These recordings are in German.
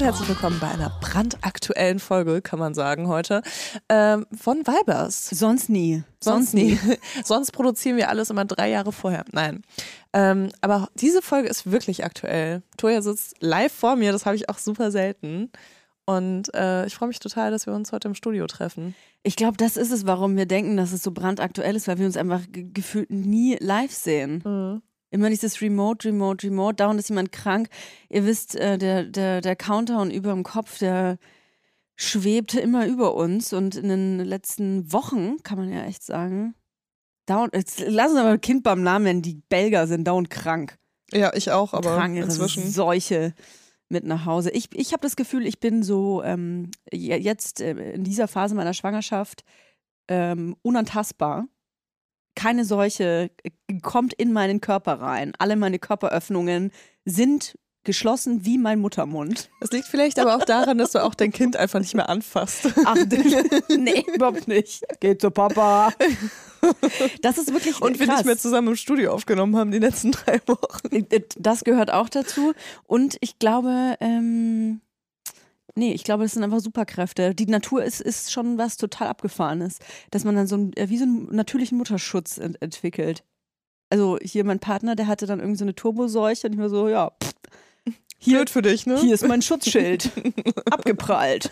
Und herzlich willkommen bei einer brandaktuellen Folge, kann man sagen, heute, ähm, von Vibers. Sonst nie. Sonst nie. Sonst produzieren wir alles immer drei Jahre vorher. Nein. Ähm, aber diese Folge ist wirklich aktuell. Toja sitzt live vor mir, das habe ich auch super selten. Und äh, ich freue mich total, dass wir uns heute im Studio treffen. Ich glaube, das ist es, warum wir denken, dass es so brandaktuell ist, weil wir uns einfach gefühlt nie live sehen. Mhm. Immer dieses Remote, Remote, Remote. Dauernd ist jemand krank. Ihr wisst, äh, der, der, der Countdown über dem Kopf, der schwebte immer über uns. Und in den letzten Wochen, kann man ja echt sagen, dauernd, jetzt lassen wir mal ein Kind beim Namen nennen, die Belger sind dauernd krank. Ja, ich auch, aber Tragen ihre inzwischen. Seuche mit nach Hause. Ich, ich habe das Gefühl, ich bin so ähm, jetzt äh, in dieser Phase meiner Schwangerschaft ähm, unantastbar keine Seuche äh, kommt in meinen Körper rein. Alle meine Körperöffnungen sind geschlossen wie mein Muttermund. Das liegt vielleicht aber auch daran, dass du auch dein Kind einfach nicht mehr anfasst. Ach, nee, überhaupt nicht. Geht zu Papa. Das ist wirklich Und wir krass. nicht mehr zusammen im Studio aufgenommen haben die letzten drei Wochen. Das gehört auch dazu. Und ich glaube, ähm, Nee, ich glaube, das sind einfach Superkräfte. Die Natur ist, ist schon was total Abgefahrenes, dass man dann so ein, wie so einen natürlichen Mutterschutz ent entwickelt. Also hier mein Partner, der hatte dann irgendwie so eine Turboseuche und ich war so, ja, pff, hier, Blöd für dich, ne? Hier ist mein Schutzschild. Abgeprallt.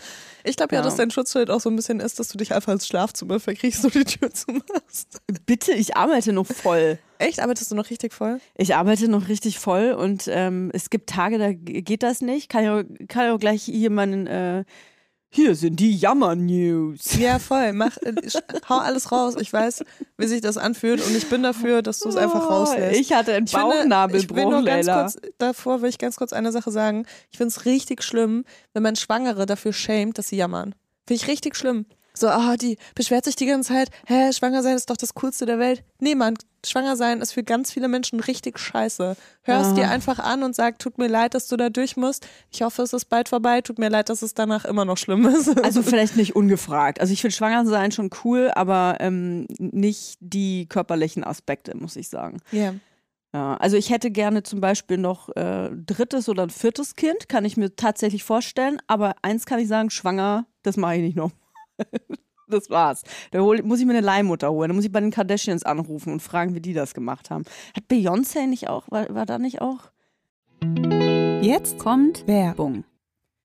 Ich glaube ja. ja. dass dein Schutzschild auch so ein bisschen ist, dass du dich einfach ins Schlafzimmer verkriechst und die Tür zumachst. Bitte, ich arbeite noch voll. Echt? Arbeitest du noch richtig voll? Ich arbeite noch richtig voll und ähm, es gibt Tage, da geht das nicht. Kann ja, kann ja auch gleich hier meinen äh, hier sind die Jammer-News. Ja, voll. Mach, äh, hau alles raus. Ich weiß, wie sich das anfühlt und ich bin dafür, dass du es einfach oh, rauslässt. Ich hatte einen Bauchnabelbruch, Ich will nur ganz kurz, davor will ich ganz kurz eine Sache sagen. Ich finde es richtig schlimm, wenn man Schwangere dafür schämt, dass sie jammern. Finde ich richtig schlimm. So, ah, oh, die beschwert sich die ganze Zeit, hä, schwanger sein ist doch das Coolste der Welt. Nee, Mann, schwanger sein ist für ganz viele Menschen richtig scheiße. Hör es dir ah. einfach an und sag, tut mir leid, dass du da durch musst. Ich hoffe, es ist bald vorbei. Tut mir leid, dass es danach immer noch schlimm ist. Also vielleicht nicht ungefragt. Also ich finde schwanger sein schon cool, aber ähm, nicht die körperlichen Aspekte, muss ich sagen. Ja. Yeah. Ja, also ich hätte gerne zum Beispiel noch äh, drittes oder ein viertes Kind, kann ich mir tatsächlich vorstellen. Aber eins kann ich sagen, schwanger, das mache ich nicht noch. das war's. Da hol, muss ich mir eine Leihmutter holen. Da muss ich bei den Kardashians anrufen und fragen, wie die das gemacht haben. Hat Beyoncé nicht auch, war, war da nicht auch? Jetzt kommt Werbung.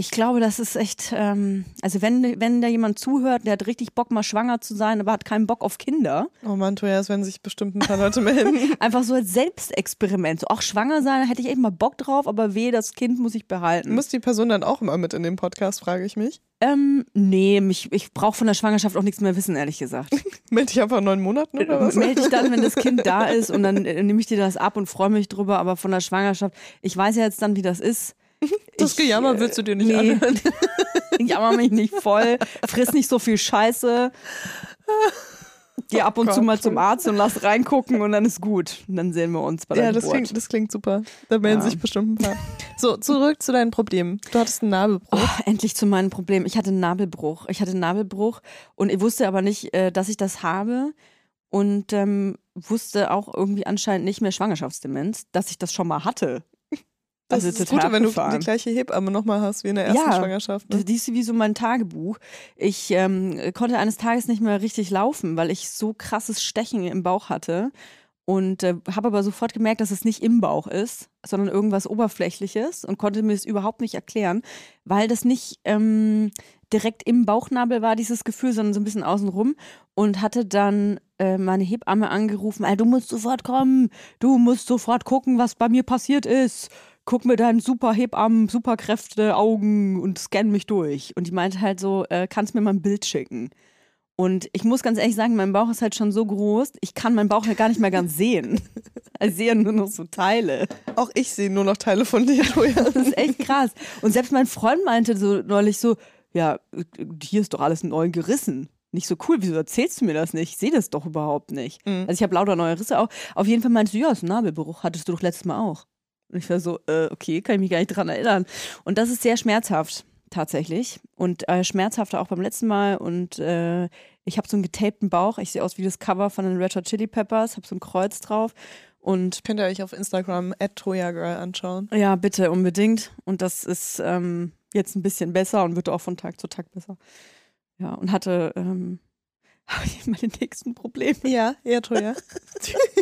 Ich glaube, das ist echt, ähm, also wenn, wenn da jemand zuhört, der hat richtig Bock, mal schwanger zu sein, aber hat keinen Bock auf Kinder. Oh Mann, Tobias, wenn sich bestimmt ein paar Leute melden. Einfach so als Selbstexperiment. So auch schwanger sein, hätte ich echt mal Bock drauf, aber weh, das Kind muss ich behalten. Muss die Person dann auch immer mit in den Podcast, frage ich mich. Ähm, nee, mich, ich brauche von der Schwangerschaft auch nichts mehr wissen, ehrlich gesagt. Melde ich einfach in neun Monaten oder was? Melde ich dann, wenn das Kind da ist und dann äh, nehme ich dir das ab und freue mich drüber, aber von der Schwangerschaft, ich weiß ja jetzt dann, wie das ist. Das Ich, Gejammer äh, willst du dir nicht nee. anhören. Jammer mich nicht voll, friss nicht so viel Scheiße. Geh ab und Oh zu mal zum Arzt und lass reingucken und dann ist gut. Und dann sehen wir uns bei der Ja, das Geburt. klingt, das klingt super. Da melden Ja. sich bestimmt ein paar. So, zurück zu deinen Problemen. Du hattest einen Nabelbruch. Oh, endlich zu meinem Problem. Ich hatte einen Nabelbruch. Ich hatte einen Nabelbruch und ich wusste aber nicht, äh, dass ich das habe und ähm, wusste auch irgendwie anscheinend nicht mehr Schwangerschaftsdemenz, dass ich das schon mal hatte. Das Also ist das total Gute, wenn du die gleiche Hebamme nochmal hast wie in der ersten Ja, Schwangerschaft. Ne? Das ist wie so mein Tagebuch. Ich ähm, konnte eines Tages nicht mehr richtig laufen, weil ich so krasses Stechen im Bauch hatte. Und äh, habe aber sofort gemerkt, dass es nicht im Bauch ist, sondern irgendwas Oberflächliches und konnte mir es überhaupt nicht erklären, weil das nicht ähm, direkt im Bauchnabel war, dieses Gefühl, sondern so ein bisschen außenrum. Und hatte dann äh, meine Hebamme angerufen, "Ey, du musst sofort kommen, du musst sofort gucken, was bei mir passiert ist guck mir deinen super Hebammen, Superkräfte, Augen und scan mich durch. Und die meinte halt so, äh, kannst mir mal ein Bild schicken. Und ich muss ganz ehrlich sagen, mein Bauch ist halt schon so groß, ich kann meinen Bauch halt gar nicht mehr ganz sehen. Ich sehe nur noch so Teile. Auch ich sehe nur noch Teile von dir, Toja. Das ist echt krass. Und selbst mein Freund meinte so neulich so, ja, hier ist doch alles neu gerissen. Nicht so cool, wieso erzählst du mir das nicht? Ich sehe das doch überhaupt nicht. Mhm. Also ich habe lauter neue Risse auch. Auf jeden Fall meinte sie, ja, ist ein Nabelbruch, hattest du doch letztes Mal auch. Und ich war so, äh, okay, kann ich mich gar nicht dran erinnern. Und das ist sehr schmerzhaft, tatsächlich. Und äh, schmerzhafter auch beim letzten Mal. Und äh, ich habe so einen getapten Bauch. Ich sehe aus wie das Cover von den Red Hot Chili Peppers, habe so ein Kreuz drauf. Und Könnt ihr euch auf Instagram at Toyagirl anschauen. ja, bitte, unbedingt. Und das ist ähm, jetzt ein bisschen besser und wird auch von Tag zu Tag besser. Ja, und hatte ähm, meine nächsten Probleme. Ja, ja, Toja.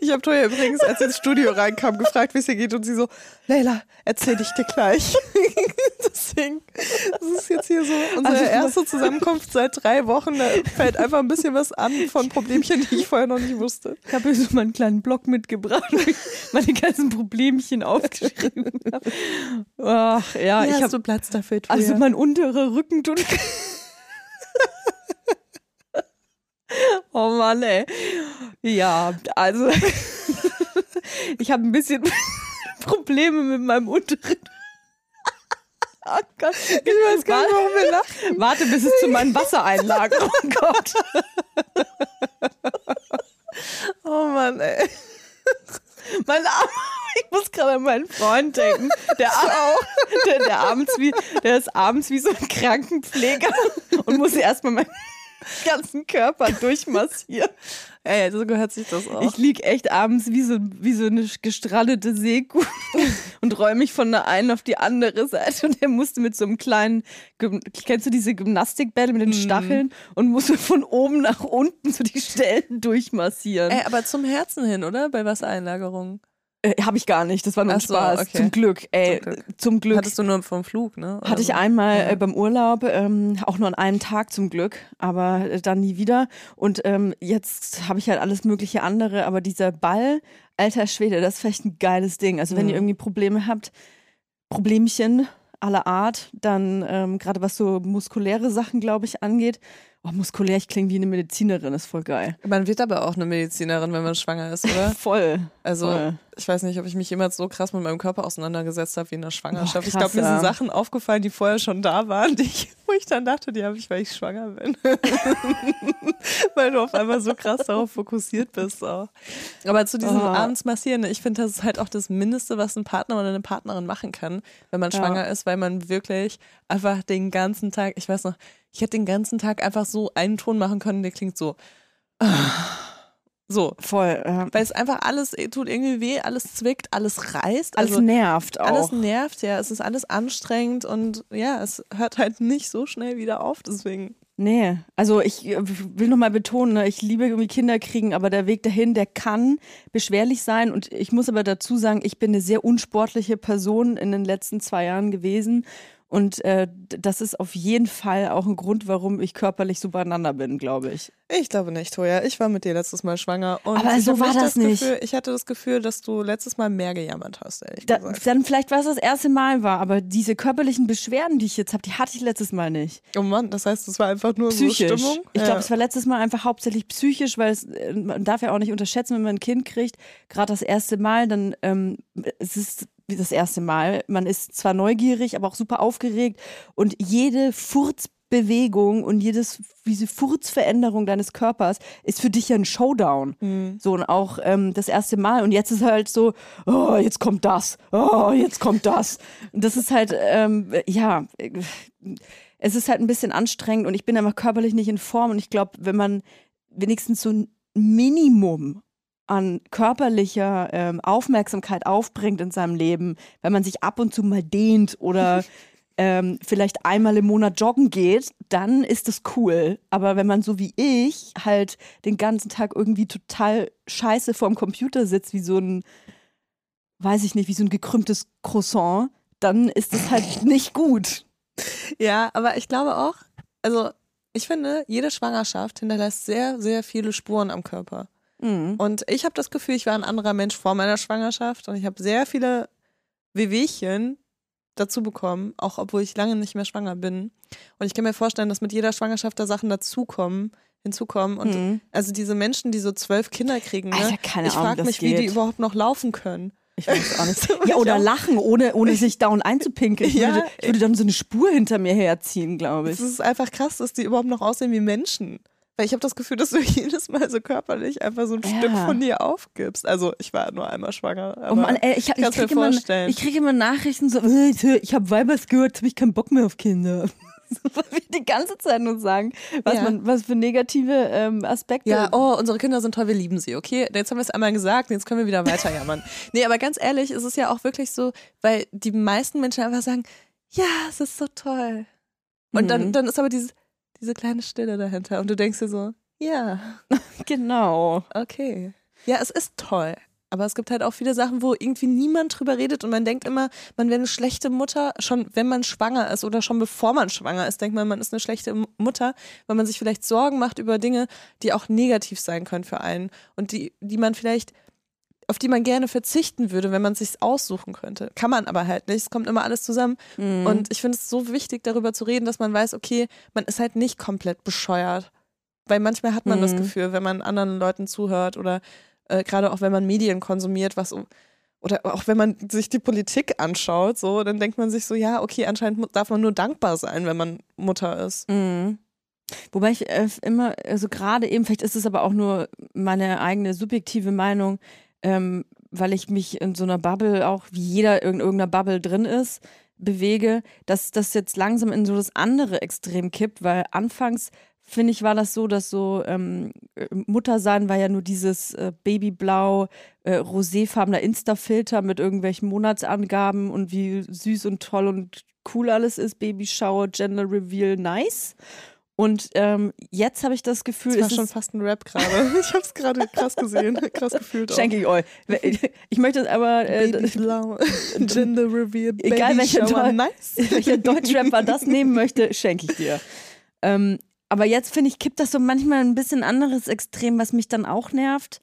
Ich habe Toja übrigens, als sie ins Studio reinkam, gefragt, wie es ihr geht und sie so, Leila, erzähl ich dir gleich. Deswegen, das ist jetzt hier so unsere Also, erste Zusammenkunft seit drei Wochen. Da fällt einfach ein bisschen was an von Problemchen, die ich vorher noch nicht wusste. Ich habe hier so meinen kleinen Blog mitgebracht, wo ich meine ganzen Problemchen aufgeschrieben habe. Ach, ja, ich hast habe du Platz dafür, also mein unterer Rücken tut. oh Mann, ey. Ja, also ich habe ein bisschen Probleme mit meinem unteren. Oh Gott. Ich weiß gar nicht, warum wir lachen. Warte, bis es zu meinen Wassereinlagerungen kommt. oh Mann, ey. Mein Arm, ich muss gerade an meinen Freund denken. Der, auch, der, der abends wie, der ist abends wie so ein Krankenpfleger und muss erstmal meinen ganzen Körper durchmassieren. Ey, so gehört sich das auch. Ich lieg echt abends wie so, wie so eine gestrandete Seekuh und räume mich von der einen auf die andere Seite. Und er musste mit so einem kleinen, kennst du diese Gymnastikbälle mit den Stacheln und musste von oben nach unten so die Stellen durchmassieren. Ey, aber zum Herzen hin, oder? Bei Wassereinlagerungen. Äh, Habe ich gar nicht, das war nur ein Ach so, Spaß. okay. Zum Glück, ey, Zum Glück. zum Glück. Hattest du nur vom Flug, ne? Oder Hatte ich so? einmal äh, beim Urlaub, ähm, auch nur an einem Tag zum Glück, aber äh, dann nie wieder. Und ähm, jetzt habe ich halt alles mögliche andere, aber dieser Ball, alter Schwede, das ist vielleicht ein geiles Ding. Also wenn Mhm. ihr irgendwie Probleme habt, Problemchen aller Art, dann ähm, gerade was so muskuläre Sachen, glaube ich, angeht Oh, muskulär, ich klinge wie eine Medizinerin, ist voll geil. Man wird aber auch eine Medizinerin, wenn man schwanger ist, oder? Voll. Also, Voll. ich weiß nicht, ob ich mich jemals so krass mit meinem Körper auseinandergesetzt habe wie in der Schwangerschaft. Boah, ich glaube, mir sind ja. Sachen aufgefallen, die vorher schon da waren, die ich, wo ich dann dachte, die habe ich, weil ich schwanger bin. weil du auf einmal so krass darauf fokussiert bist. Auch. Aber zu diesem Oh. abends massieren, ich finde, das ist halt auch das Mindeste, was ein Partner oder eine Partnerin machen kann, wenn man Ja. schwanger ist, weil man wirklich einfach den ganzen Tag, ich weiß noch, ich hätte den ganzen Tag einfach so einen Ton machen können, der klingt so. So, Voll. Ja. weil es einfach alles eh, tut irgendwie weh, alles zwickt, alles reißt. Alles also nervt auch. alles nervt, ja. Es ist alles anstrengend und ja, es hört halt nicht so schnell wieder auf. Deswegen. Nee, also ich äh, will nochmal betonen, ne, ich liebe irgendwie Kinder kriegen, aber der Weg dahin, der kann beschwerlich sein. Und ich muss aber dazu sagen, ich bin eine sehr unsportliche Person in den letzten zwei Jahren gewesen. Und äh, das ist auf jeden Fall auch ein Grund, warum ich körperlich so beieinander bin, glaube ich. Ich glaube nicht, Toja. Ich war mit dir letztes Mal schwanger. Und Aber ich so war das nicht. Gefühl, ich hatte das Gefühl, dass du letztes Mal mehr gejammert hast, ehrlich Da, gesagt. dann vielleicht, weil es das erste Mal war, aber diese körperlichen Beschwerden, die ich jetzt habe, die hatte ich letztes Mal nicht. Oh Mann, das heißt, es war einfach nur Psychisch. so Stimmung. Ich ja. glaube, es war letztes Mal einfach hauptsächlich psychisch, weil es, äh, man darf ja auch nicht unterschätzen, wenn man ein Kind kriegt, gerade das erste Mal, dann ähm, es ist das erste Mal. Man ist zwar neugierig, aber auch super aufgeregt und jede Furzbewegung und jedes, diese Furzveränderung deines Körpers ist für dich ja ein Showdown. Mhm. So und auch ähm, das erste Mal. Und jetzt ist halt so, oh, jetzt kommt das, oh, jetzt kommt das. Und das ist halt, ähm, ja, es ist halt ein bisschen anstrengend und ich bin einfach körperlich nicht in Form. Und ich glaube, wenn man wenigstens so ein Minimum an körperlicher ähm, Aufmerksamkeit aufbringt in seinem Leben, wenn man sich ab und zu mal dehnt oder ähm, vielleicht einmal im Monat joggen geht, dann ist das cool. Aber wenn man so wie ich halt den ganzen Tag irgendwie total scheiße vorm Computer sitzt, wie so ein, weiß ich nicht, wie so ein gekrümmtes Croissant, dann ist das halt nicht gut. Ja, aber ich glaube auch, also ich finde, jede Schwangerschaft hinterlässt sehr, sehr viele Spuren am Körper. Mhm. Und ich habe das Gefühl, ich war ein anderer Mensch vor meiner Schwangerschaft und ich habe sehr viele Wehwehchen dazu bekommen, auch obwohl ich lange nicht mehr schwanger bin. Und ich kann mir vorstellen, dass mit jeder Schwangerschaft da Sachen dazukommen, hinzukommen. Und Mhm. also diese Menschen, die so zwölf Kinder kriegen, ne? Alter, keine ich frage mich, wie die überhaupt noch laufen können. Ich weiß auch nicht. Ja, oder auch. lachen, ohne, ohne sich down einzupinkeln. Ich, Ja, würde, ich würde dann so eine Spur hinter mir herziehen, glaube ich. Es ist einfach krass, dass die überhaupt noch aussehen wie Menschen. Weil ich habe das Gefühl, dass du jedes Mal so körperlich einfach so ein Ja. Stück von dir aufgibst. Also ich war nur einmal schwanger. Oh Mann, ey, ich, ich, mir kriege immer, vorstellen. ich kriege immer Nachrichten so, äh, ich habe Weibers gehört, habe ich keinen Bock mehr auf Kinder. So, was wir die ganze Zeit nur sagen, was, Ja. man, was für negative ähm, Aspekte. Ja, oh, unsere Kinder sind toll, wir lieben sie, okay? Jetzt haben wir es einmal gesagt, jetzt können wir wieder weiter jammern. nee, aber ganz ehrlich, es ist ja auch wirklich so, weil die meisten Menschen einfach sagen, ja, es ist so toll. Und dann, Mhm. dann ist aber diese, diese kleine Stille dahinter und du denkst dir so, ja, Genau. okay. Ja, es ist toll. Aber es gibt halt auch viele Sachen, wo irgendwie niemand drüber redet und man denkt immer, man wäre eine schlechte Mutter, schon wenn man schwanger ist oder schon bevor man schwanger ist, denkt man, man ist eine schlechte Mutter, weil man sich vielleicht Sorgen macht über Dinge, die auch negativ sein können für einen und die, die man vielleicht, auf die man gerne verzichten würde, wenn man es sich aussuchen könnte. Kann man aber halt nicht. Es kommt immer alles zusammen. Mhm. Und ich finde es so wichtig, darüber zu reden, dass man weiß, okay, man ist halt nicht komplett bescheuert. Weil manchmal hat man das Mhm. Gefühl, wenn man anderen Leuten zuhört oder äh, gerade auch wenn man Medien konsumiert, was oder auch wenn man sich die Politik anschaut, so, dann denkt man sich so, ja, okay, anscheinend darf man nur dankbar sein, wenn man Mutter ist. Mhm. Wobei ich äh, immer, also gerade eben, vielleicht ist es aber auch nur meine eigene subjektive Meinung, ähm, weil ich mich in so einer Bubble, auch wie jeder in irgendeiner Bubble drin ist, bewege, dass das jetzt langsam in so das andere Extrem kippt, weil anfangs finde ich, war das so, dass so ähm, Muttersein war ja nur dieses äh, Babyblau, äh, roséfarbener Insta-Filter mit irgendwelchen Monatsangaben und wie süß und toll und cool alles ist, Babyshower, Gender Reveal, nice. Und ähm, jetzt habe ich das Gefühl, Das war schon fast ein Rap gerade. Ich habe es gerade krass gesehen, krass gefühlt. schenke ich euch. Ich möchte es aber, äh, Gender Reveal, Egal, welcher Shower, nice. welcher Deutschrapper das nehmen möchte, schenke ich dir. Ähm, aber jetzt finde ich, kippt das so manchmal ein bisschen anderes Extrem, was mich dann auch nervt.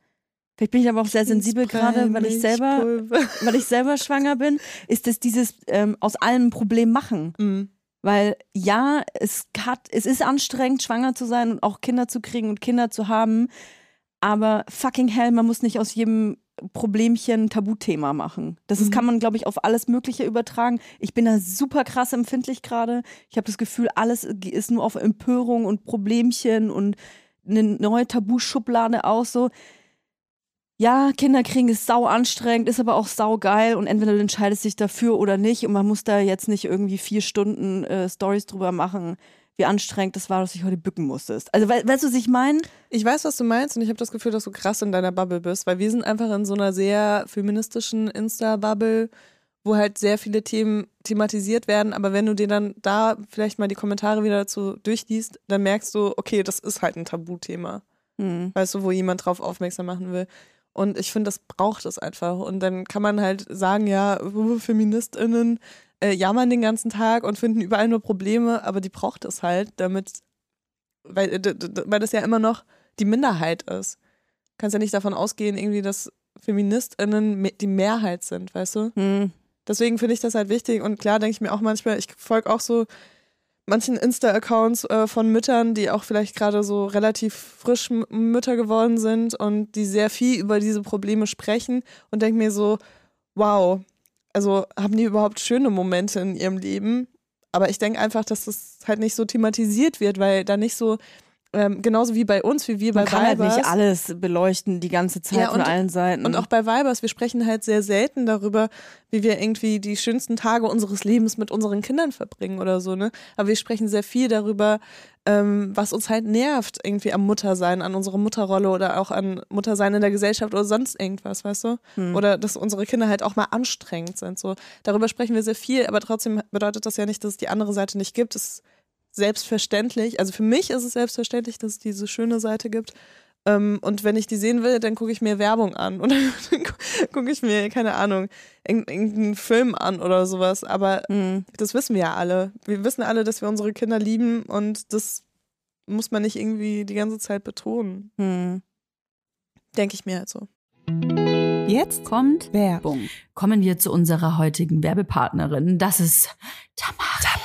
Vielleicht bin ich aber auch sehr sensibel gerade, weil ich selber, weil ich selber schwanger bin, ist es dieses ähm, aus allem Problem machen. Mhm. Weil ja, es, hat, es ist anstrengend, schwanger zu sein und auch Kinder zu kriegen und Kinder zu haben. Aber fucking hell, man muss nicht aus jedem Problemchen Tabuthema machen. Das ist, Mhm. kann man, glaube ich, auf alles Mögliche übertragen. Ich bin da super krass empfindlich gerade. Ich habe das Gefühl, alles ist nur auf Empörung und Problemchen und eine neue Tabuschublade aus. So, ja, Kinder kriegen ist sau anstrengend, ist aber auch sau geil und entweder du entscheidest dich dafür oder nicht und man muss da jetzt nicht irgendwie vier Stunden äh, Stories drüber machen, wie anstrengend das war, dass ich heute bücken musstest. Also we weißt du, was ich meine? Ich weiß, was du meinst und ich habe das Gefühl, dass du krass in deiner Bubble bist, weil wir sind einfach in so einer sehr feministischen Insta-Bubble, wo halt sehr viele Themen thematisiert werden, aber wenn du dir dann da vielleicht mal die Kommentare wieder dazu durchliest, dann merkst du, okay, das ist halt ein Tabuthema, Hm. weißt du, wo jemand drauf aufmerksam machen will. Und ich finde, das braucht es einfach. Und dann kann man halt sagen, ja, FeministInnen äh, jammern den ganzen Tag und finden überall nur Probleme, aber die braucht es halt, damit, weil, weil das ja immer noch die Minderheit ist. Kannst ja nicht davon ausgehen, irgendwie, dass FeministInnen die Mehrheit sind, weißt du? Hm. Deswegen finde ich das halt wichtig und klar denke ich mir auch manchmal, ich folge auch so manchen Insta-Accounts äh, von Müttern, die auch vielleicht gerade so relativ frisch Mütter geworden sind und die sehr viel über diese Probleme sprechen und denke mir so, wow, also haben die überhaupt schöne Momente in ihrem Leben? Aber ich denke einfach, dass das halt nicht so thematisiert wird, weil da nicht so, ähm, genauso wie bei uns, wie wir Man bei kann halt Weibers, nicht alles beleuchten die ganze Zeit Ja, von und- allen Seiten. und auch bei Weibers, wir sprechen halt sehr selten darüber, wie wir irgendwie die schönsten Tage unseres Lebens mit unseren Kindern verbringen oder so, ne? Aber wir sprechen sehr viel darüber, ähm, was uns halt nervt, irgendwie am Muttersein, an unserer Mutterrolle oder auch an Muttersein in der Gesellschaft oder sonst irgendwas, weißt du? Hm. Oder dass unsere Kinder halt auch mal anstrengend sind. So, darüber sprechen wir sehr viel, aber trotzdem bedeutet das ja nicht, dass es die andere Seite nicht gibt. Es selbstverständlich. Also für mich ist es selbstverständlich, dass es diese schöne Seite gibt. Ähm, und wenn ich die sehen will, dann gucke ich mir Werbung an oder dann gucke ich mir, keine Ahnung, irgend- irgendeinen Film an oder sowas. Aber Hm. das wissen wir ja alle. Wir wissen alle, dass wir unsere Kinder lieben und das muss man nicht irgendwie die ganze Zeit betonen. Hm. Denke ich mir halt so. Jetzt Kommt Werbung. kommen wir zu unserer heutigen Werbepartnerin. Das ist Tamaris. Tamaris.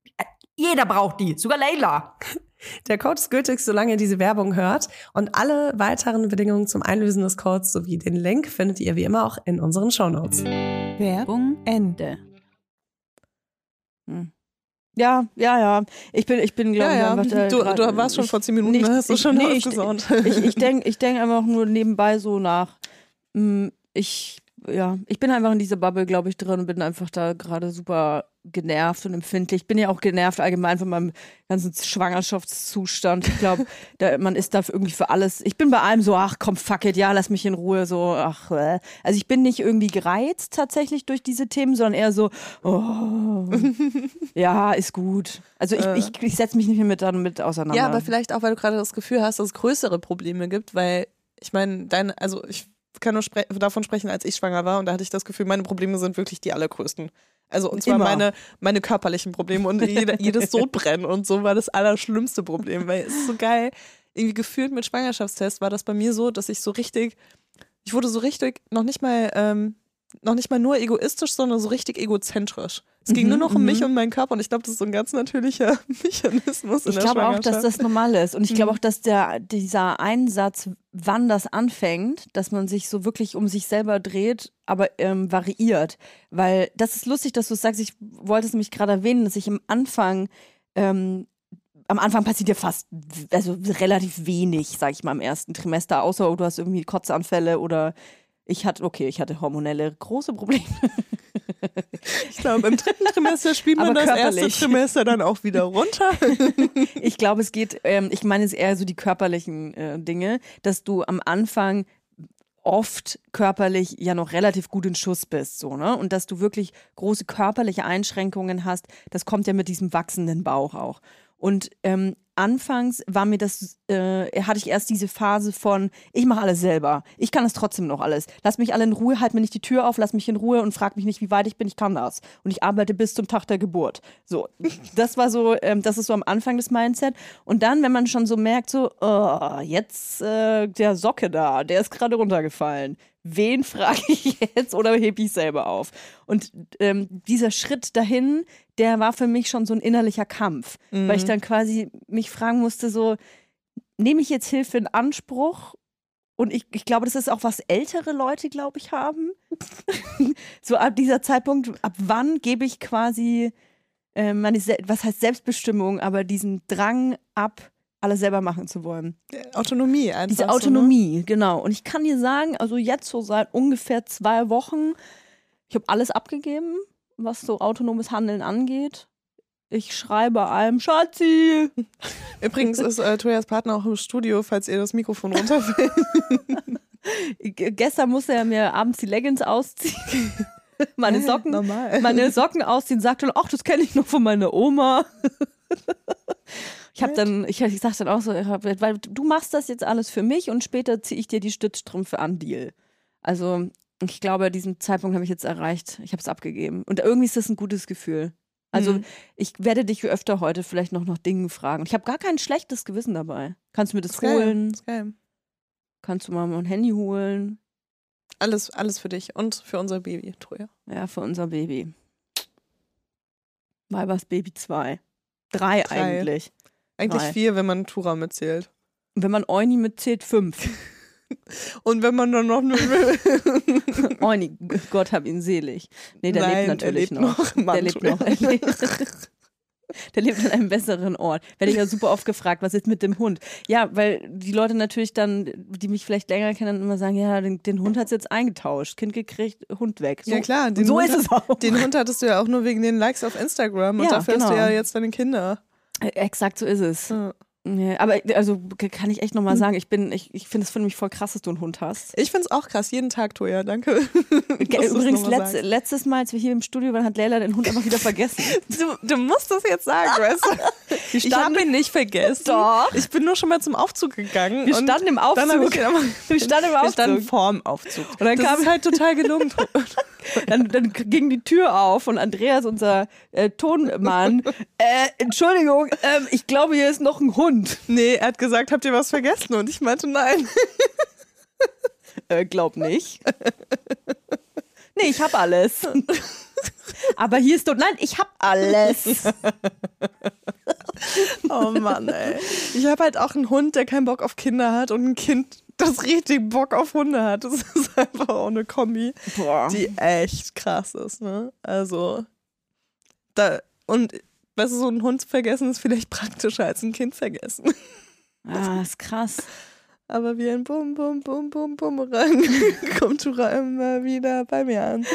jeder braucht die, sogar Leila. Der Code ist gültig, solange ihr diese Werbung hört. Und alle weiteren Bedingungen zum Einlösen des Codes sowie den Link findet ihr wie immer auch in unseren Shownotes. Werbung Ende. Hm. Ja, ja, ja. Ich bin, ich bin, glaube Ja, ich, ja. einfach da Du, grad- du warst schon ich- vor zehn Minuten, nicht- hast du ich- schon nee, ich-. Ich, ich denke ich denk einfach nur nebenbei so nach. Hm, Ich, ja, ich bin einfach in dieser Bubble, glaube ich, drin und bin einfach da gerade super genervt und empfindlich. Ich bin ja auch genervt allgemein von meinem ganzen Schwangerschaftszustand. Ich glaube, man ist da irgendwie für alles. Ich bin bei allem so, ach komm, fuck it, ja, lass mich in Ruhe. So, ach, äh. also ich bin nicht irgendwie gereizt tatsächlich durch diese Themen, sondern eher so, oh, ja, ist gut. Also ich, ich, ich setze mich nicht mehr mit damit auseinander. Ja, aber vielleicht auch, weil du gerade das Gefühl hast, dass es größere Probleme gibt, weil ich meine, deine, also ich kann nur spre davon sprechen, als ich schwanger war und da hatte ich das Gefühl, meine Probleme sind wirklich die allergrößten. Also und zwar Immer. meine, meine körperlichen Probleme und jede, jedes Sodbrennen und so war das allerschlimmste Problem, weil es ist so geil, irgendwie gefühlt mit Schwangerschaftstest war das bei mir so, dass ich so richtig, ich wurde so richtig, noch nicht mal, ähm, noch nicht mal nur egoistisch, sondern so richtig egozentrisch. Es ging Mhm, nur noch um mich mhm. und meinen Körper und ich glaube, das ist so ein ganz natürlicher Mechanismus in Ich glaube auch, dass das normal ist. Und ich glaube Mhm. auch, dass der, dieser Einsatz, wann das anfängt, dass man sich so wirklich um sich selber dreht, aber ähm, variiert. Weil das ist lustig, dass du es sagst. Ich wollte es nämlich gerade erwähnen, dass ich am Anfang, ähm, am Anfang passiert ja fast, also relativ wenig, sag ich mal, im ersten Trimester, außer du hast irgendwie Kotzanfälle oder ich hatte, okay, ich hatte hormonelle große Probleme. Ich glaube, im dritten Trimester spielt man das erste. Trimester dann auch wieder runter. Ich glaube, es geht, ähm, ich meine es eher so die körperlichen äh, Dinge, dass du am Anfang oft körperlich ja noch relativ gut in Schuss bist, so, ne? Und dass du wirklich große körperliche Einschränkungen hast, das kommt ja mit diesem wachsenden Bauch auch. Und ähm, anfangs war mir das, äh, hatte ich erst diese Phase von, ich mache alles selber. Ich kann das trotzdem noch alles. Lass mich alle in Ruhe, halt mir nicht die Tür auf, lass mich in Ruhe und frag mich nicht, wie weit ich bin, ich kann das. Und ich arbeite bis zum Tag der Geburt. So, das war so, ähm, das ist so am Anfang des Mindset. Und dann, wenn man schon so merkt, so, oh, jetzt äh, der Socke da, der ist gerade runtergefallen. Wen frage ich jetzt oder hebe ich selber auf? Und ähm, dieser Schritt dahin, der war für mich schon so ein innerlicher Kampf, weil ich dann quasi mich fragen musste, so, nehme ich jetzt Hilfe in Anspruch? Und ich, ich glaube, das ist auch was ältere Leute, glaube ich, haben. so ab dieser Zeitpunkt, ab wann gebe ich quasi äh, meine, was heißt Selbstbestimmung, aber diesen Drang ab, alles selber machen zu wollen. Autonomie einfach. Diese so, ne? Autonomie, genau. Und ich kann dir sagen, also jetzt so seit ungefähr zwei Wochen, ich habe alles abgegeben, was so autonomes Handeln angeht. Ich schreibe allem, Schatzi. Übrigens ist äh, Toyas Partner auch im Studio, falls ihr das Mikrofon runterfällt. Gestern musste er mir abends die Leggings ausziehen. meine Socken, Normal. meine Socken ausziehen, sagte ach, das kenne ich noch von meiner Oma. Ich habe dann, ich, ich sag dann auch so, weil du machst das jetzt alles für mich und später ziehe ich dir die Stützstrümpfe an, Deal. Also ich glaube, diesen Zeitpunkt habe ich jetzt erreicht. Ich habe es abgegeben. Und irgendwie ist das ein gutes Gefühl. Also Mhm. ich werde dich öfter heute vielleicht noch nach Dingen fragen. Ich habe gar kein schlechtes Gewissen dabei. Kannst du mir das geil. holen? Geil. Kannst du mal mein Handy holen? Alles, alles für dich und für unser Baby, Toya. Ja, für unser Baby. Weibers Baby 2. Drei, Drei. eigentlich. Eigentlich Drei. vier, wenn man Tura mitzählt. Wenn man Euni mitzählt, fünf. Und wenn man dann noch nur. Euni, Gott hab ihn selig. Nee, der Nein, lebt natürlich lebt noch. noch. Der lebt noch. Er Der lebt an einem besseren Ort. Werde ich ja super oft gefragt, was ist mit dem Hund? Ja, weil die Leute natürlich dann, die mich vielleicht länger kennen, immer sagen, ja, den, den Hund hat's jetzt eingetauscht. Kind gekriegt, Hund weg. So, Ja, klar. so Hund ist es auch. Den Hund hattest du ja auch nur wegen den Likes auf Instagram und Ja, dafür hast du genau. ja jetzt deine Kinder. Äh, Exakt so ist es. Ja. Ja, aber also kann ich echt Hm. nochmal sagen, ich bin, ich, ich finde es für mich voll krass, dass du einen Hund hast. Ich find's auch krass, jeden Tag, Toja, danke. Übrigens, noch mal letz, sagst. letztes Mal, als wir hier im Studio waren, hat Leila den Hund einfach wieder vergessen. Du, du musst das jetzt sagen, weißt du? Ich standen- habe ihn nicht vergessen. Doch. Ich bin nur schon mal zum Aufzug gegangen. Wir standen im Aufzug. Dann ich aber, Wir standen im wir Aufzug. standen vorm Aufzug. Und dann das kam- halt total gelungen. Dann, dann ging die Tür auf und Andreas, unser äh, Tonmann, äh, Entschuldigung, ähm, ich glaube, hier ist noch ein Hund. Nee, er hat gesagt, habt ihr was vergessen? Und ich meinte, nein. Äh, glaub nicht. Nee, ich hab alles. Aber hier ist doch, nein, ich hab alles. Oh Mann, ey. Ich habe halt auch einen Hund, der keinen Bock auf Kinder hat und ein Kind, das richtig Bock auf Hunde hat. Das ist einfach auch eine Kombi, Boah. die echt krass ist, ne? Also, da, und, weißt du, so einen Hund vergessen ist vielleicht praktischer als ein Kind vergessen. Ah, ist krass. Aber wie ein Bum, Bum, Bum, Bum, Bumerang kommt Tura immer wieder bei mir an.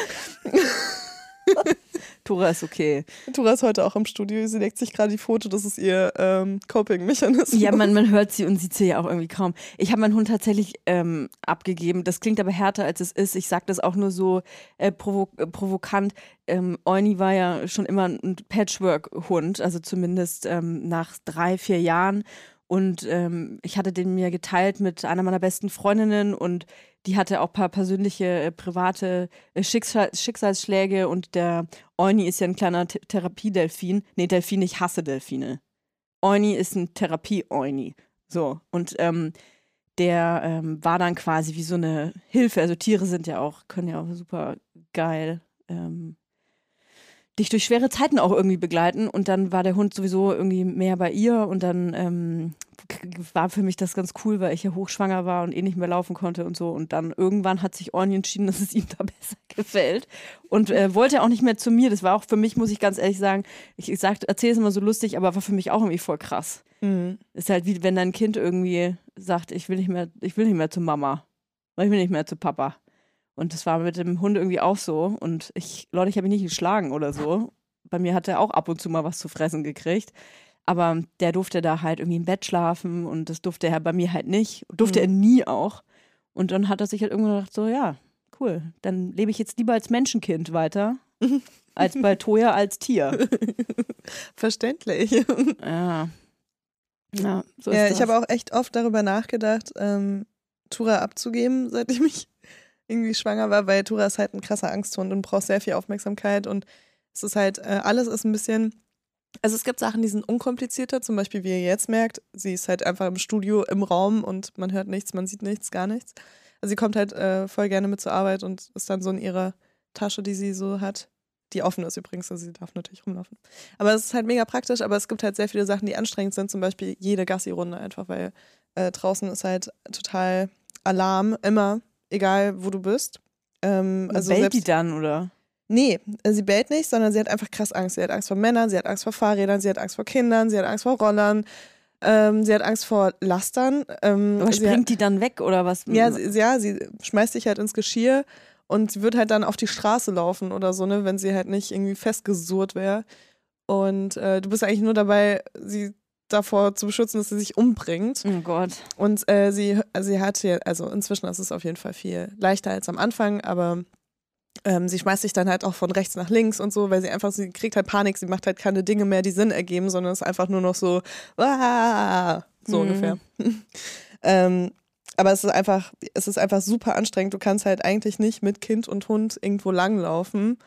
Tora ist okay. Tura ist heute auch im Studio, sie legt sich gerade die Foto, das ist ihr ähm, Coping-Mechanismus. Ja, man, man hört sie und sieht sie ja auch irgendwie kaum. Ich habe meinen Hund tatsächlich ähm, abgegeben. Das klingt aber härter, als es ist. Ich sage das auch nur so äh, provo äh, provokant. Ähm, Euni war ja schon immer ein Patchwork-Hund, also zumindest ähm, nach drei, vier Jahren. Und ähm, ich hatte den mir geteilt mit einer meiner besten Freundinnen und die hatte auch ein paar persönliche, äh, private äh, Schicksal Schicksalsschläge und der Euni ist ja ein kleiner Th Therapiedelfin. Nee, Delfine, ich hasse Delfine. Euni ist ein Therapie-Euni. So, und ähm, der ähm, war dann quasi wie so eine Hilfe. Also Tiere sind ja auch, können ja auch super geil ähm, dich durch schwere Zeiten auch irgendwie begleiten. Und dann war der Hund sowieso irgendwie mehr bei ihr und dann ähm, war für mich das ganz cool, weil ich ja hochschwanger war und eh nicht mehr laufen konnte und so. Und dann irgendwann hat sich Orni entschieden, dass es ihm da besser gefällt und äh, wollte auch nicht mehr zu mir. Das war auch für mich, muss ich ganz ehrlich sagen, ich, ich sag, erzähle es immer so lustig, aber war für mich auch irgendwie voll krass. Mhm. Ist halt wie wenn dein Kind irgendwie sagt, ich will nicht mehr, ich will nicht mehr zu Mama. Ich will nicht mehr zu Papa. Und das war mit dem Hund irgendwie auch so. Und ich, Leute, ich habe ihn nicht geschlagen oder so. Bei mir hat er auch ab und zu mal was zu fressen gekriegt. Aber der durfte da halt irgendwie im Bett schlafen und das durfte er bei mir halt nicht. Durfte er nie auch. Und dann hat er sich halt irgendwann gedacht, so, ja, cool, dann lebe ich jetzt lieber als Menschenkind weiter, als bei Toya als Tier. Verständlich. Ja. Ja, so ist ja, ich habe auch echt oft darüber nachgedacht, ähm, Tura abzugeben, seit ich mich irgendwie schwanger war, weil Tura ist halt ein krasser Angsthund und braucht sehr viel Aufmerksamkeit und es ist halt, äh, alles ist ein bisschen, also es gibt Sachen, die sind unkomplizierter, zum Beispiel wie ihr jetzt merkt, sie ist halt einfach im Studio, im Raum und man hört nichts, man sieht nichts, gar nichts. Also sie kommt halt äh, voll gerne mit zur Arbeit und ist dann so in ihrer Tasche, die sie so hat, die offen ist übrigens, also sie darf natürlich rumlaufen. Aber es ist halt mega praktisch, aber es gibt halt sehr viele Sachen, die anstrengend sind, zum Beispiel jede Gassi-Runde einfach, weil äh, draußen ist halt total Alarm, immer, egal wo du bist. Ähm, also Bellt die dann, oder? Nee, äh, sie bellt nicht, sondern sie hat einfach krass Angst. Sie hat Angst vor Männern, sie hat Angst vor Fahrrädern, sie hat Angst vor Kindern, sie hat Angst vor Rollern, ähm, sie hat Angst vor Lastern. Ähm, Aber springt die dann weg, oder was? ja, sie, ja, sie schmeißt sich halt ins Geschirr und sie wird halt dann auf die Straße laufen oder so, ne, wenn sie halt nicht irgendwie festgesurrt wäre. Und äh, du bist eigentlich nur dabei, sie davor zu beschützen, dass sie sich umbringt. Oh Gott. Und äh, sie, sie hat hier, also inzwischen ist es auf jeden Fall viel leichter als am Anfang, aber ähm, sie schmeißt sich dann halt auch von rechts nach links und so, weil sie einfach, sie kriegt halt Panik, sie macht halt keine Dinge mehr, die Sinn ergeben, sondern es ist einfach nur noch so, "Wah!" so Mhm. ungefähr. ähm, aber es ist einfach, es ist einfach super anstrengend. Du kannst halt eigentlich nicht mit Kind und Hund irgendwo langlaufen,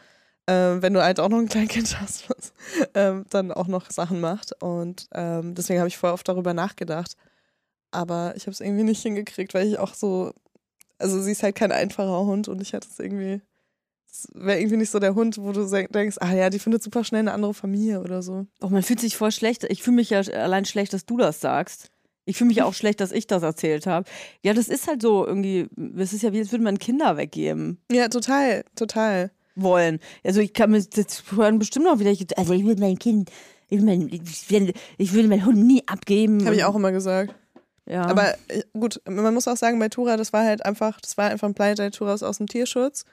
ähm, wenn du halt auch noch ein Kleinkind hast, was ähm, dann auch noch Sachen macht. Und ähm, deswegen habe ich voll oft darüber nachgedacht. Aber ich habe es irgendwie nicht hingekriegt, weil ich auch so, also sie ist halt kein einfacher Hund und ich hatte es irgendwie, es wäre irgendwie nicht so der Hund, wo du denkst, ah ja, die findet super schnell eine andere Familie oder so. Oh, man fühlt sich voll schlecht. Ich fühle mich ja allein schlecht, dass du das sagst. Ich fühle mich ja auch schlecht, dass ich das erzählt habe. Ja, das ist halt so irgendwie, es ist ja wie, als würde man Kinder weggeben Ja, total, total. Wollen. Also ich kann mir, das hören bestimmt noch wieder, also ich will mein Kind, ich will mein, ich will, ich will meinen Hund nie abgeben. Habe ich auch immer gesagt. Ja. Aber äh, gut, man muss auch sagen, bei Tura, das war halt einfach, das war einfach ein Pleite. Tura ist aus dem Tierschutz.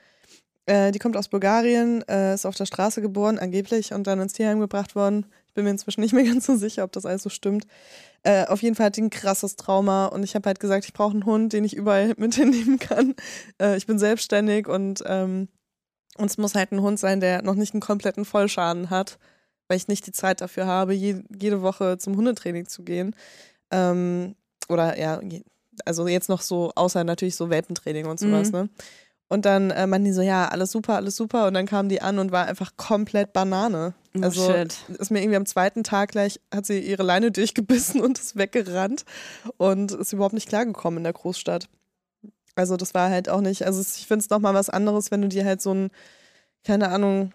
Äh, die kommt aus Bulgarien, äh, ist auf der Straße geboren, angeblich, und dann ins Tierheim gebracht worden. Ich bin mir inzwischen nicht mehr ganz so sicher, ob das alles so stimmt. Äh, auf jeden Fall hat die ein krasses Trauma und ich habe halt gesagt, ich brauche einen Hund, den ich überall mit hinnehmen kann. Äh, ich bin selbstständig und ähm, und es muss halt ein Hund sein, der noch nicht einen kompletten Vollschaden hat, weil ich nicht die Zeit dafür habe, je, jede Woche zum Hundetraining zu gehen. Ähm, oder ja, also jetzt noch so, außer natürlich so Welpentraining und sowas, Mhm. ne? Und dann äh, meinten die so, ja, alles super, alles super. Und dann kamen die an und war einfach komplett Banane. Oh, Also shit. ist mir irgendwie am zweiten Tag gleich, hat sie ihre Leine durchgebissen und ist weggerannt und ist überhaupt nicht klargekommen in der Großstadt. Also das war halt auch nicht, also ich finde es nochmal was anderes, wenn du dir halt so ein, keine Ahnung,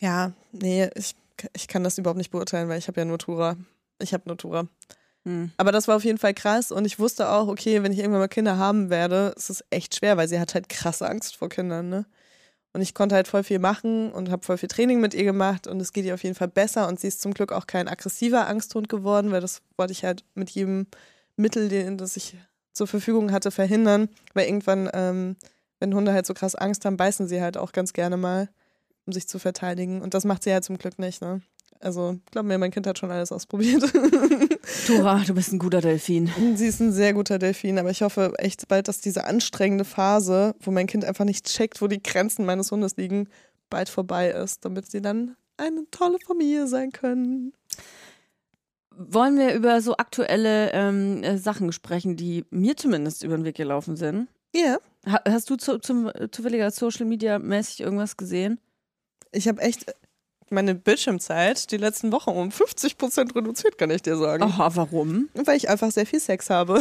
ja, nee, ich, ich kann das überhaupt nicht beurteilen, weil ich habe ja nur Tura. Ich habe nur Tura. Hm. Aber das war auf jeden Fall krass und ich wusste auch, okay, wenn ich irgendwann mal Kinder haben werde, ist es echt schwer, weil sie hat halt krasse Angst vor Kindern, ne? Und ich konnte halt voll viel machen und habe voll viel Training mit ihr gemacht und es geht ihr auf jeden Fall besser und sie ist zum Glück auch kein aggressiver Angsthund geworden, weil das wollte ich halt mit jedem Mittel, den, das ich zur Verfügung hatte, verhindern, weil irgendwann, ähm, wenn Hunde halt so krass Angst haben, beißen sie halt auch ganz gerne mal, um sich zu verteidigen und das macht sie halt zum Glück nicht, ne? Also, glaub mir, mein Kind hat schon alles ausprobiert. Tora, du bist ein guter Delfin. Sie ist ein sehr guter Delfin, aber ich hoffe echt bald, dass diese anstrengende Phase, wo mein Kind einfach nicht checkt, wo die Grenzen meines Hundes liegen, bald vorbei ist, damit sie dann eine tolle Familie sein können. Wollen wir über so aktuelle ähm, äh, Sachen sprechen, die mir zumindest über den Weg gelaufen sind? Ja. Ha hast du zu, zum, äh, zufälliger Social Media mäßig irgendwas gesehen? Ich habe echt meine Bildschirmzeit die letzten Wochen um 50 Prozent reduziert, kann ich dir sagen. Aha, warum? Weil ich einfach sehr viel Sex habe.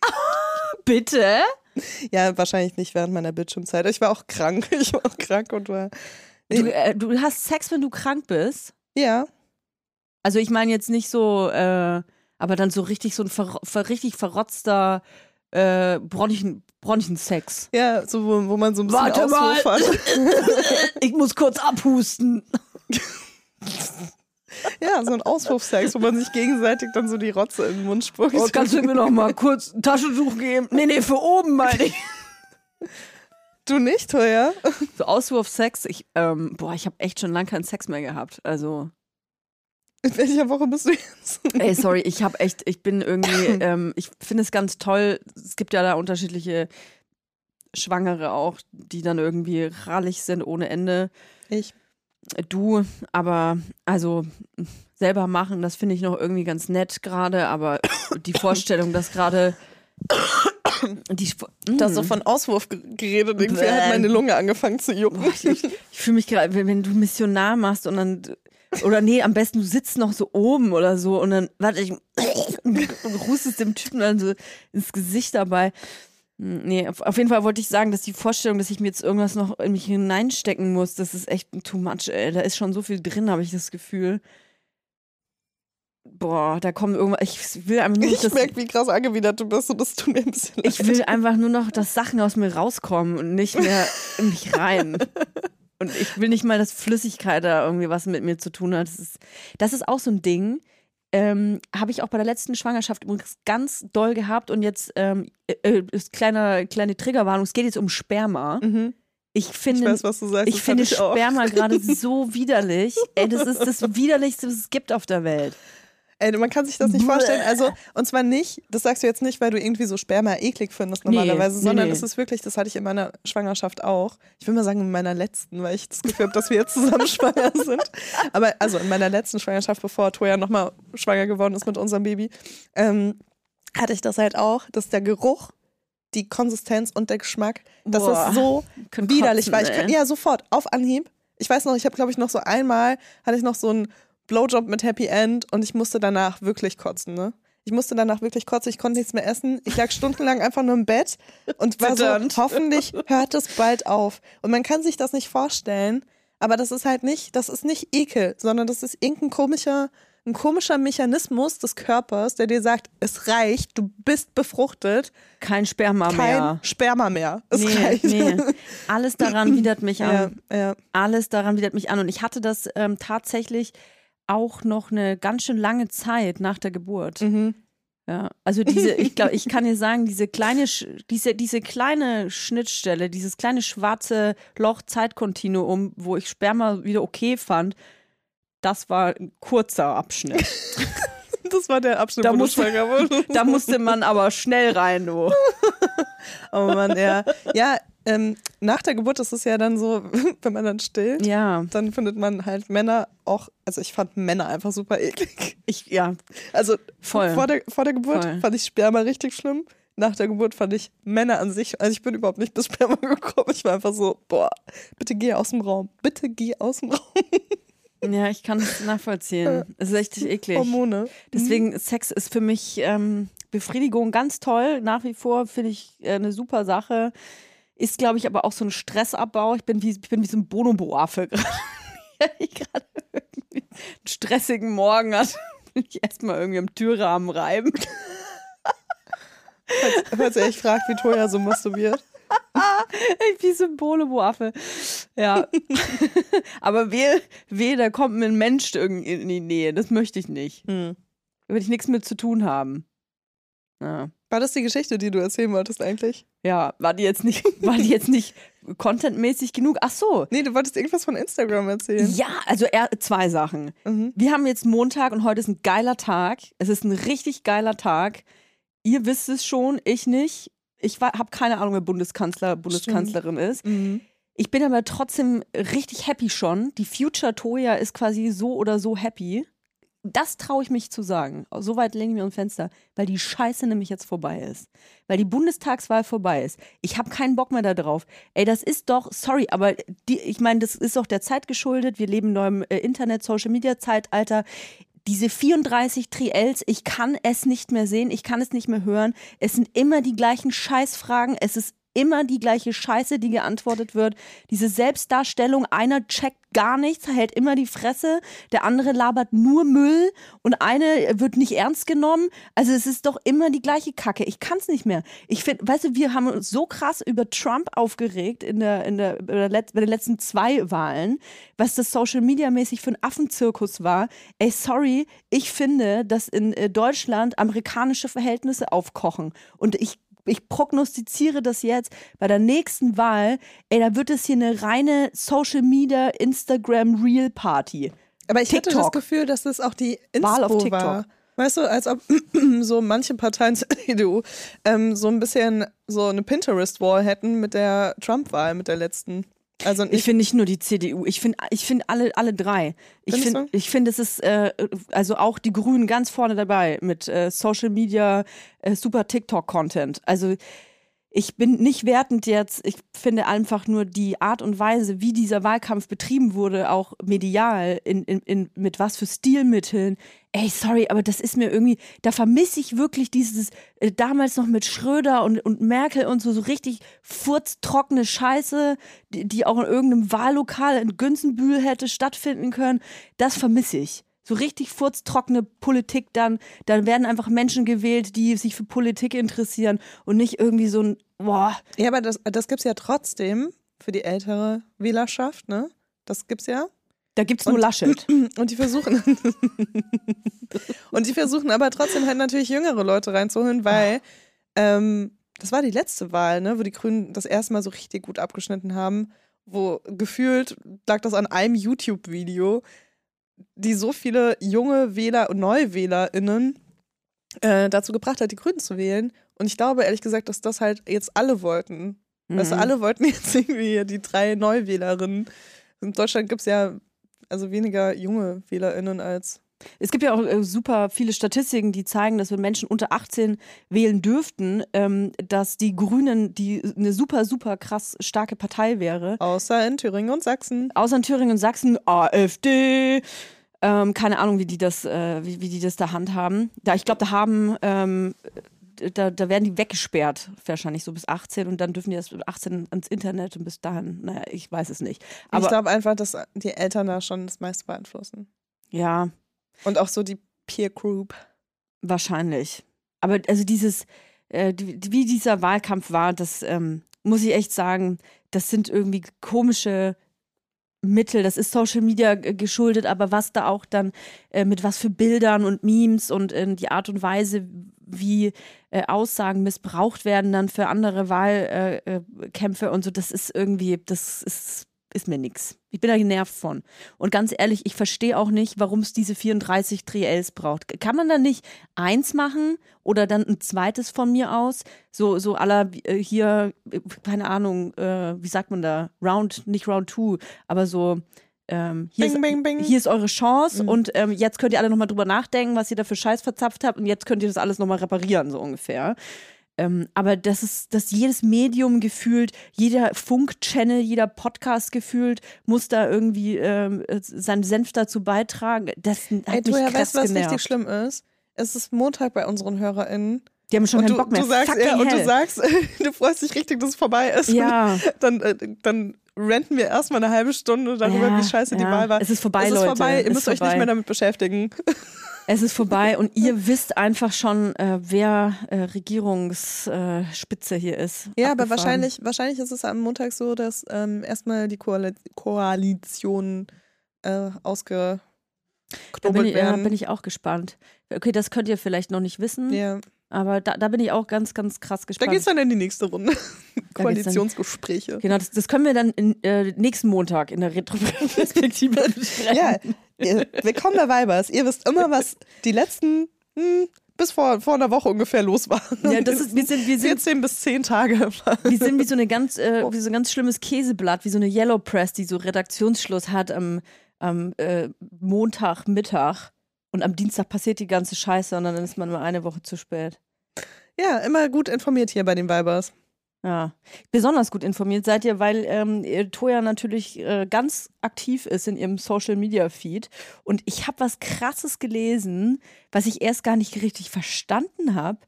Bitte? Ja, wahrscheinlich nicht während meiner Bildschirmzeit. Ich war auch krank. Ich war auch krank und war. Du, äh, du hast Sex, wenn du krank bist? Ja. Also ich meine jetzt nicht so, äh, aber dann so richtig so ein ver ver richtig verrotzter äh, Bronchen Bronchensex. Ja, so wo, wo man so ein bisschen Warte Auswurf mal. hat. Ich muss kurz abhusten. Ja, so ein Auswurfsex, wo man sich gegenseitig dann so die Rotze in den Mund spuckt. Oh, kannst du mir noch mal kurz ein Taschentuch geben? Nee, nee, für oben meine ich. du nicht, teuer? So Auswurfsex, ich, ähm, boah, ich habe echt schon lange keinen Sex mehr gehabt. Also, In welcher Woche bist du jetzt? ey, sorry, ich habe echt, ich bin irgendwie, ähm, ich finde es ganz toll. Es gibt ja da unterschiedliche Schwangere auch, die dann irgendwie rallig sind ohne Ende. Ich. Du, aber also selber machen, das finde ich noch irgendwie ganz nett gerade, aber die Vorstellung, dass gerade die Du hast so von Auswurf ge- geredet, irgendwie Bäh. hat meine Lunge angefangen zu jucken. Boah, ich, ich, fühle mich gerade, wenn, wenn du Missionar machst und dann oder nee, am besten du sitzt noch so oben oder so und dann warte ich und hustest dem Typen dann so ins Gesicht dabei. Hm, Nee, auf, jeden Fall wollte ich sagen, dass die Vorstellung, dass ich mir jetzt irgendwas noch in mich hineinstecken muss, das ist echt too much, ey. Da ist schon so viel drin, habe ich das Gefühl. Boah, da kommen irgendwas. Ich will einfach nur, Ich merke, wie krass angewidert du bist und das tut mir ein bisschen leid. ich will einfach nur noch, dass Sachen aus mir rauskommen und nicht mehr in mich rein. Und ich will nicht mal, dass Flüssigkeit da irgendwie was mit mir zu tun hat. Das ist, das ist auch so ein Ding. Ähm, Habe ich auch bei der letzten Schwangerschaft übrigens ganz doll gehabt und jetzt ähm, äh, äh, ist kleine, kleine Triggerwarnung, es geht jetzt um Sperma. Mhm. Ich Ich finde, weiß, was du sagst. ich finde ich. Sperma gerade so widerlich. Ey, das ist das Widerlichste, was es gibt auf der Welt. Ey, man kann sich das nicht vorstellen. Also, und zwar nicht, das sagst du jetzt nicht, weil du irgendwie so Sperma eklig findest normalerweise, nee, sondern nee. es ist wirklich, das hatte ich in meiner Schwangerschaft auch. Ich will mal sagen, in meiner letzten, weil ich das Gefühl habe, dass wir jetzt zusammen schwanger sind. Aber also in meiner letzten Schwangerschaft, bevor Toya nochmal schwanger geworden ist mit unserem Baby, ähm, hatte ich das halt auch, dass der Geruch, die Konsistenz und der Geschmack, das Boah. ist so widerlich, kotzen, weil ich kann, ja sofort auf Anhieb. Ich weiß noch, ich habe glaube ich noch so einmal hatte ich noch so einen Blowjob mit Happy End und ich musste danach wirklich kotzen, ne? Ich musste danach wirklich kotzen, ich konnte nichts mehr essen. Ich lag stundenlang einfach nur im Bett und war so, hoffentlich hört es bald auf. Und man kann sich das nicht vorstellen, aber das ist halt nicht, das ist nicht Ekel, sondern das ist irgendein komischer, ein komischer Mechanismus des Körpers, der dir sagt, es reicht, du bist befruchtet, Kein Sperma kein mehr. Sperma mehr. Es nee, reicht. nee. Alles daran widert mich an. Ja, ja. Alles daran widert mich an. Und ich hatte das ähm, tatsächlich auch noch eine ganz schön lange Zeit nach der Geburt. Mhm. Ja, also diese, ich glaube, ich kann dir sagen, diese kleine, diese, diese kleine Schnittstelle, dieses kleine schwarze Loch Zeitkontinuum, wo ich Sperma wieder okay fand, das war ein kurzer Abschnitt. Das war der Abschnitt, Da wo du musste- schwanger wurdest. Da musste man aber schnell rein, du. Oh Mann, ja. Ja, ähm, nach der Geburt ist es ja dann so, wenn man dann stillt, Ja, dann findet man halt Männer auch, also ich fand Männer einfach super eklig. ich, ja, Also Voll. Vor, der, vor der Geburt Voll. fand ich Sperma richtig schlimm. Nach der Geburt fand ich Männer an sich, also ich bin überhaupt nicht bis Sperma gekommen. Ich war einfach so, boah, bitte geh aus dem Raum. Bitte geh aus dem Raum. ja, ich kann es nachvollziehen. Es ist echt eklig. Hormone. Deswegen, Sex ist für mich, ähm, Befriedigung ganz toll. Nach wie vor finde ich äh, eine super Sache. Ist, glaube ich, aber auch so ein Stressabbau. Ich bin wie, ich bin wie so ein Bonobo-Affe gerade. ich gerade irgendwie einen stressigen Morgen hat. Bin ich erstmal irgendwie am Türrahmen reiben. Falls, falls ihr euch fragt, wie Toya so masturbiert. ich wie so ein Bonobo-Affe. Ja. aber weh, weh, da kommt mir ein Mensch irgendwie in die Nähe. Das möchte ich nicht. Hm. Da will ich nichts mit zu tun haben. Ja. War das die Geschichte, die du erzählen wolltest eigentlich? Ja, war die jetzt nicht, war die jetzt nicht contentmäßig genug? Ach so. Nee, du wolltest irgendwas von Instagram erzählen. Ja, also er, zwei Sachen. Mhm. Wir haben jetzt Montag und heute ist ein geiler Tag. Es ist ein richtig geiler Tag. Ihr wisst es schon, ich nicht. Ich habe keine Ahnung, wer Bundeskanzler, Bundeskanzlerin ist. Mhm. Ich bin aber trotzdem richtig happy schon. Die Future Toya ist quasi so oder so happy. Das traue ich mich zu sagen. Soweit legen wir ein Fenster, weil die Scheiße nämlich jetzt vorbei ist. Weil die Bundestagswahl vorbei ist. Ich habe keinen Bock mehr darauf. Ey, das ist doch, sorry, aber die, ich meine, das ist doch der Zeit geschuldet. Wir leben in neuem äh, Internet, Social Media Zeitalter. Diese 34 Triels, ich kann es nicht mehr sehen, ich kann es nicht mehr hören. Es sind immer die gleichen Scheißfragen, es ist immer die gleiche Scheiße, die geantwortet wird. Diese Selbstdarstellung, einer checkt gar nichts, hält immer die Fresse, der andere labert nur Müll und eine wird nicht ernst genommen. Also es ist doch immer die gleiche Kacke. Ich kann es nicht mehr. Ich finde, weißt du, wir haben uns so krass über Trump aufgeregt in der, in der, bei, den letzten zwei Wahlen, was das Social Media mäßig für ein Affenzirkus war. Ey, sorry, ich finde, dass in äh, Deutschland amerikanische Verhältnisse aufkochen und ich ich prognostiziere das jetzt bei der nächsten Wahl, ey, da wird es hier eine reine Social Media, Instagram Real Party. Aber ich hatte das TikTok. Gefühl, dass das auch die Wahl auf Inspo TikTok. war. Weißt du, als ob so manche Parteien zur CDU ähm, so ein bisschen so eine Pinterest-Wall hätten mit der Trump-Wahl, mit der letzten. Also Ich nicht, finde nicht nur die CDU, ich finde ich find alle, alle drei. Ich finde, ich finde, es ist äh, also auch die Grünen ganz vorne dabei mit äh, Social Media, äh, super TikTok-Content. Also ich bin nicht wertend jetzt. Ich finde einfach nur die Art und Weise, wie dieser Wahlkampf betrieben wurde, auch medial, in, in, in, mit was für Stilmitteln. Ey, sorry, aber das ist mir irgendwie, da vermisse ich wirklich dieses, äh, damals noch mit Schröder und, und Merkel und so, so richtig furztrockene Scheiße, die, die auch in irgendeinem Wahllokal in Günzenbühl hätte stattfinden können. Das vermisse ich. So richtig furztrockene Politik dann, dann werden einfach Menschen gewählt, die sich für Politik interessieren und nicht irgendwie so ein, boah, ja, aber das, das gibt es ja trotzdem für die ältere Wählerschaft, ne? Das gibt's ja. da gibt's nur Und- Laschet. Und die versuchen. und die versuchen aber trotzdem halt natürlich jüngere Leute reinzuholen, weil ähm, das war die letzte Wahl, ne, wo die Grünen das erste Mal so richtig gut abgeschnitten haben, wo gefühlt lag das an einem YouTube-Video, die so viele junge Wähler und NeuwählerInnen äh, dazu gebracht hat, die Grünen zu wählen. Und ich glaube ehrlich gesagt, dass das halt jetzt alle wollten. Mhm. alle wollten jetzt irgendwie die drei Neuwählerinnen. In Deutschland gibt es ja also weniger junge WählerInnen als. Es gibt ja auch äh, super viele Statistiken, die zeigen, dass wenn Menschen unter 18 wählen dürften, ähm, dass die Grünen die eine super, super krass starke Partei wäre. Außer in Thüringen und Sachsen. Außer in Thüringen und Sachsen, AfD. Ähm, keine Ahnung, wie die das, äh, wie, wie die das da handhaben. Da, ich glaube, da haben, ähm, da, da werden die weggesperrt, wahrscheinlich so bis 18 und dann dürfen die erst mit 18 ans Internet und bis dahin, naja, ich weiß es nicht. ich Aber glaube einfach, dass die Eltern da schon das meiste beeinflussen. ja, Und auch so die Peer Group. Wahrscheinlich. Aber also dieses, äh, wie dieser Wahlkampf war, das ähm, muss ich echt sagen, das sind irgendwie komische Mittel. Das ist Social Media geschuldet, aber was da auch dann äh, mit was für Bildern und Memes und äh, die Art und Weise, wie äh, Aussagen missbraucht werden dann für andere Wahlkämpfe äh, äh, und so, das ist irgendwie, das ist, ist mir nix. Ich bin da genervt von. Und ganz ehrlich, ich verstehe auch nicht, warum es diese 34 Triels braucht. Kann man da nicht eins machen oder dann ein zweites von mir aus? So, so aller äh, hier, äh, keine Ahnung, äh, wie sagt man da? Round, nicht Round Two, aber so. Ähm, hier, Bing, ist, bing, bing. hier ist eure Chance Mhm. und ähm, jetzt könnt ihr alle nochmal drüber nachdenken, was ihr da für Scheiß verzapft habt und jetzt könnt ihr das alles nochmal reparieren, so ungefähr. Ähm, aber das ist, dass jedes Medium gefühlt, jeder Funk-Channel, jeder Podcast gefühlt muss da irgendwie ähm, äh, seinen Senf dazu beitragen. Das hat Ey, du mich ja krass weißt, was genervt. richtig schlimm ist? Es ist Montag bei unseren HörerInnen. Die haben schon und keinen du, Bock mehr. du sagst, ja, und du sagst, du freust dich richtig, dass es vorbei ist. Ja. Dann, äh, dann renten wir erstmal eine halbe Stunde darüber, Ja, wie scheiße die ja. Wahl war. Es ist vorbei, es ist Leute. vorbei, ihr müsst ist euch vorbei. nicht mehr damit beschäftigen. Es ist vorbei und ihr wisst einfach schon, äh, wer äh, Regierungsspitze äh, hier ist. Ja, aber Abgefahren. wahrscheinlich, wahrscheinlich ist es am Montag so, dass ähm, erstmal die Koali Koalitionen äh, ausgeknobelt Da bin, ich, ja, bin ich auch gespannt. Okay, das könnt ihr vielleicht noch nicht wissen, ja. aber da, da bin ich auch ganz, ganz krass Da gespannt. geht's dann in die nächste Runde. dann- Koalitionsgespräche. Genau, das, das können wir dann in, äh, nächsten Montag in der Retroperspektive besprechen. Ja, ihr- willkommen bei Weibers. Ihr wisst immer, was die letzten hm, bis vor, vor einer Woche ungefähr los war. Ja, das ist, wir sind, wir sind 14 bis 10 Tage. Wir sind wie so eine ganz, äh, wie so ein ganz schlimmes Käseblatt, wie so eine Yellow Press, die so Redaktionsschluss hat am, am äh, Montagmittag und am Dienstag passiert die ganze Scheiße und dann ist man mal eine Woche zu spät. Ja, immer gut informiert hier bei den Weibers. Ja, besonders gut informiert seid ihr, weil ähm, ihr Toja natürlich äh, ganz aktiv ist in ihrem Social Media Feed. Und ich habe was Krasses gelesen, was ich erst gar nicht richtig verstanden habe.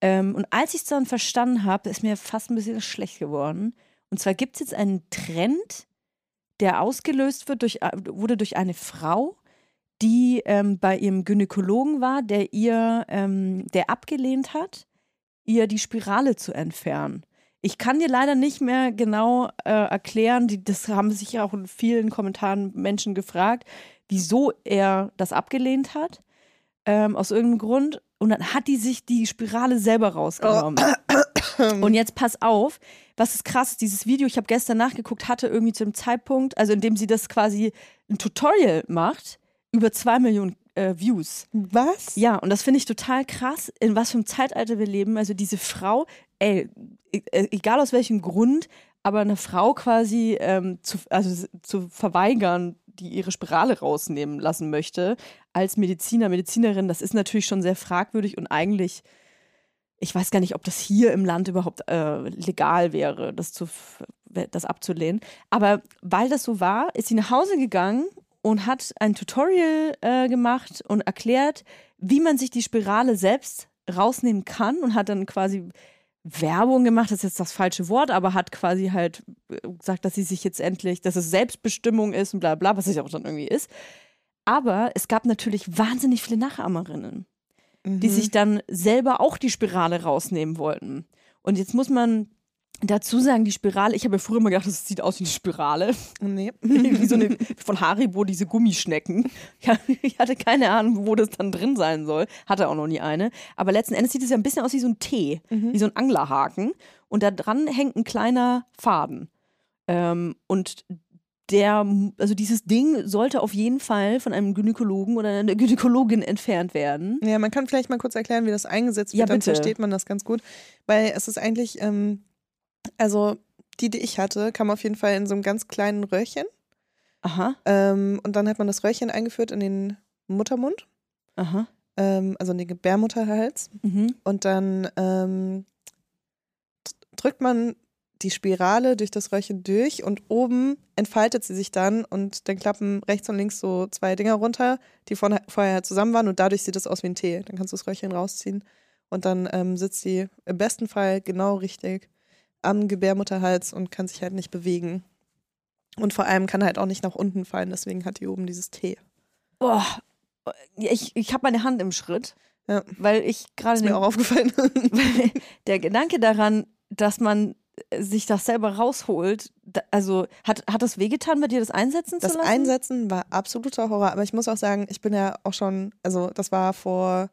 Ähm, und als ich es dann verstanden habe, ist mir fast ein bisschen schlecht geworden. Und zwar gibt es jetzt einen Trend, der ausgelöst wird durch, äh, wurde durch eine Frau, die ähm, bei ihrem Gynäkologen war, der ihr, ähm, der abgelehnt hat, ihr die Spirale zu entfernen. Ich kann dir leider nicht mehr genau äh, erklären, die, das haben sich ja auch in vielen Kommentaren Menschen gefragt, wieso er das abgelehnt hat. Ähm, aus irgendeinem Grund. Und dann hat die sich die Spirale selber rausgenommen. Und jetzt pass auf, was ist krass, dieses Video, ich habe gestern nachgeguckt, hatte irgendwie zu dem Zeitpunkt, also in dem sie das quasi ein Tutorial macht, über zwei Millionen äh, Views. Was? Ja, und das finde ich total krass, in was für einem Zeitalter wir leben. Also diese Frau, ey, e- e- egal aus welchem Grund, aber eine Frau quasi ähm, zu, also zu verweigern, die ihre Spirale rausnehmen lassen möchte, als Mediziner, Medizinerin, das ist natürlich schon sehr fragwürdig und eigentlich, ich weiß gar nicht, ob das hier im Land überhaupt äh, legal wäre, das, zu, das abzulehnen. Aber weil das so war, ist sie nach Hause gegangen und hat ein Tutorial äh, gemacht und erklärt, wie man sich die Spirale selbst rausnehmen kann und hat dann quasi Werbung gemacht, das ist jetzt das falsche Wort, aber hat quasi halt äh, gesagt, dass sie sich jetzt endlich, dass es Selbstbestimmung ist und bla bla, was es auch dann irgendwie ist. Aber es gab natürlich wahnsinnig viele Nachahmerinnen, die Mhm. sich dann selber auch die Spirale rausnehmen wollten. Und jetzt muss man dazu sagen, die Spirale, ich habe ja früher immer gedacht, das sieht aus wie eine Spirale. Nee. wie so eine von Haribo, diese Gummischnecken. Ich hatte keine Ahnung, wo das dann drin sein soll. Hatte auch noch nie eine. Aber letzten Endes sieht es ja ein bisschen aus wie so ein T, wie so ein Anglerhaken. Und da dran hängt ein kleiner Faden. Ähm, und der, also dieses Ding sollte auf jeden Fall von einem Gynäkologen oder einer Gynäkologin entfernt werden. Ja, man kann vielleicht mal kurz erklären, wie das eingesetzt wird, Ja, dann versteht man das ganz gut. Weil es ist eigentlich, ähm, also die, die ich hatte, kam auf jeden Fall in so einem ganz kleinen Röhrchen. Aha, Ähm, und dann hat man das Röhrchen eingeführt in den Muttermund, aha. ähm, also in den Gebärmutterhals. Mhm. Und dann ähm, drückt man die Spirale durch das Röhrchen durch und oben entfaltet sie sich dann und dann klappen rechts und links so zwei Dinger runter, die von, vorher zusammen waren und dadurch sieht es aus wie ein T. Dann kannst du das Röhrchen rausziehen und dann ähm, sitzt sie im besten Fall genau richtig am Gebärmutterhals und kann sich halt nicht bewegen. Und vor allem kann halt auch nicht nach unten fallen, deswegen hat die oben dieses T. Boah, ich, ich habe meine Hand im Schritt, Ja. weil ich gerade Ist mir auch aufgefallen. Der Gedanke daran, dass man äh, sich das selber rausholt, also hat, hat das wehgetan, bei dir das einsetzen Das zu lassen? Einsetzen war absoluter Horror, aber ich muss auch sagen, ich bin ja auch schon, also das war vor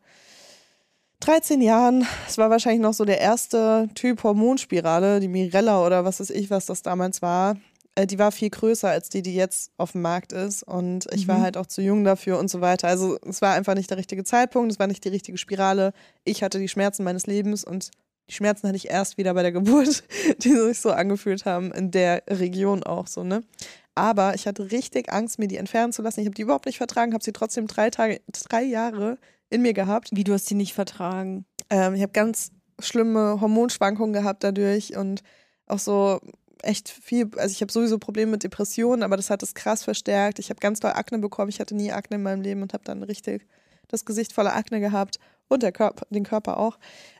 13 Jahren, es war wahrscheinlich noch so der erste Typ Hormonspirale, die Mirella oder was weiß ich, was das damals war. Äh, Die war viel größer als die, die jetzt auf dem Markt ist und ich war Mhm. halt auch zu jung dafür und so weiter. Also es war einfach nicht der richtige Zeitpunkt, es war nicht die richtige Spirale. Ich hatte die Schmerzen meines Lebens und die Schmerzen hatte ich erst wieder bei der Geburt, die sich so angefühlt haben, in der Region auch so, ne? Aber ich hatte richtig Angst, mir die entfernen zu lassen. Ich habe die überhaupt nicht vertragen, habe sie trotzdem drei Tage, drei Jahre in mir gehabt. Wie du hast sie nicht vertragen. Ähm, ich habe ganz schlimme Hormonschwankungen gehabt dadurch und auch so echt viel, also ich habe sowieso Probleme mit Depressionen, aber das hat es krass verstärkt. Ich habe ganz doll Akne bekommen. Ich hatte nie Akne in meinem Leben und habe dann richtig das Gesicht voller Akne gehabt und der Körper, den Körper auch.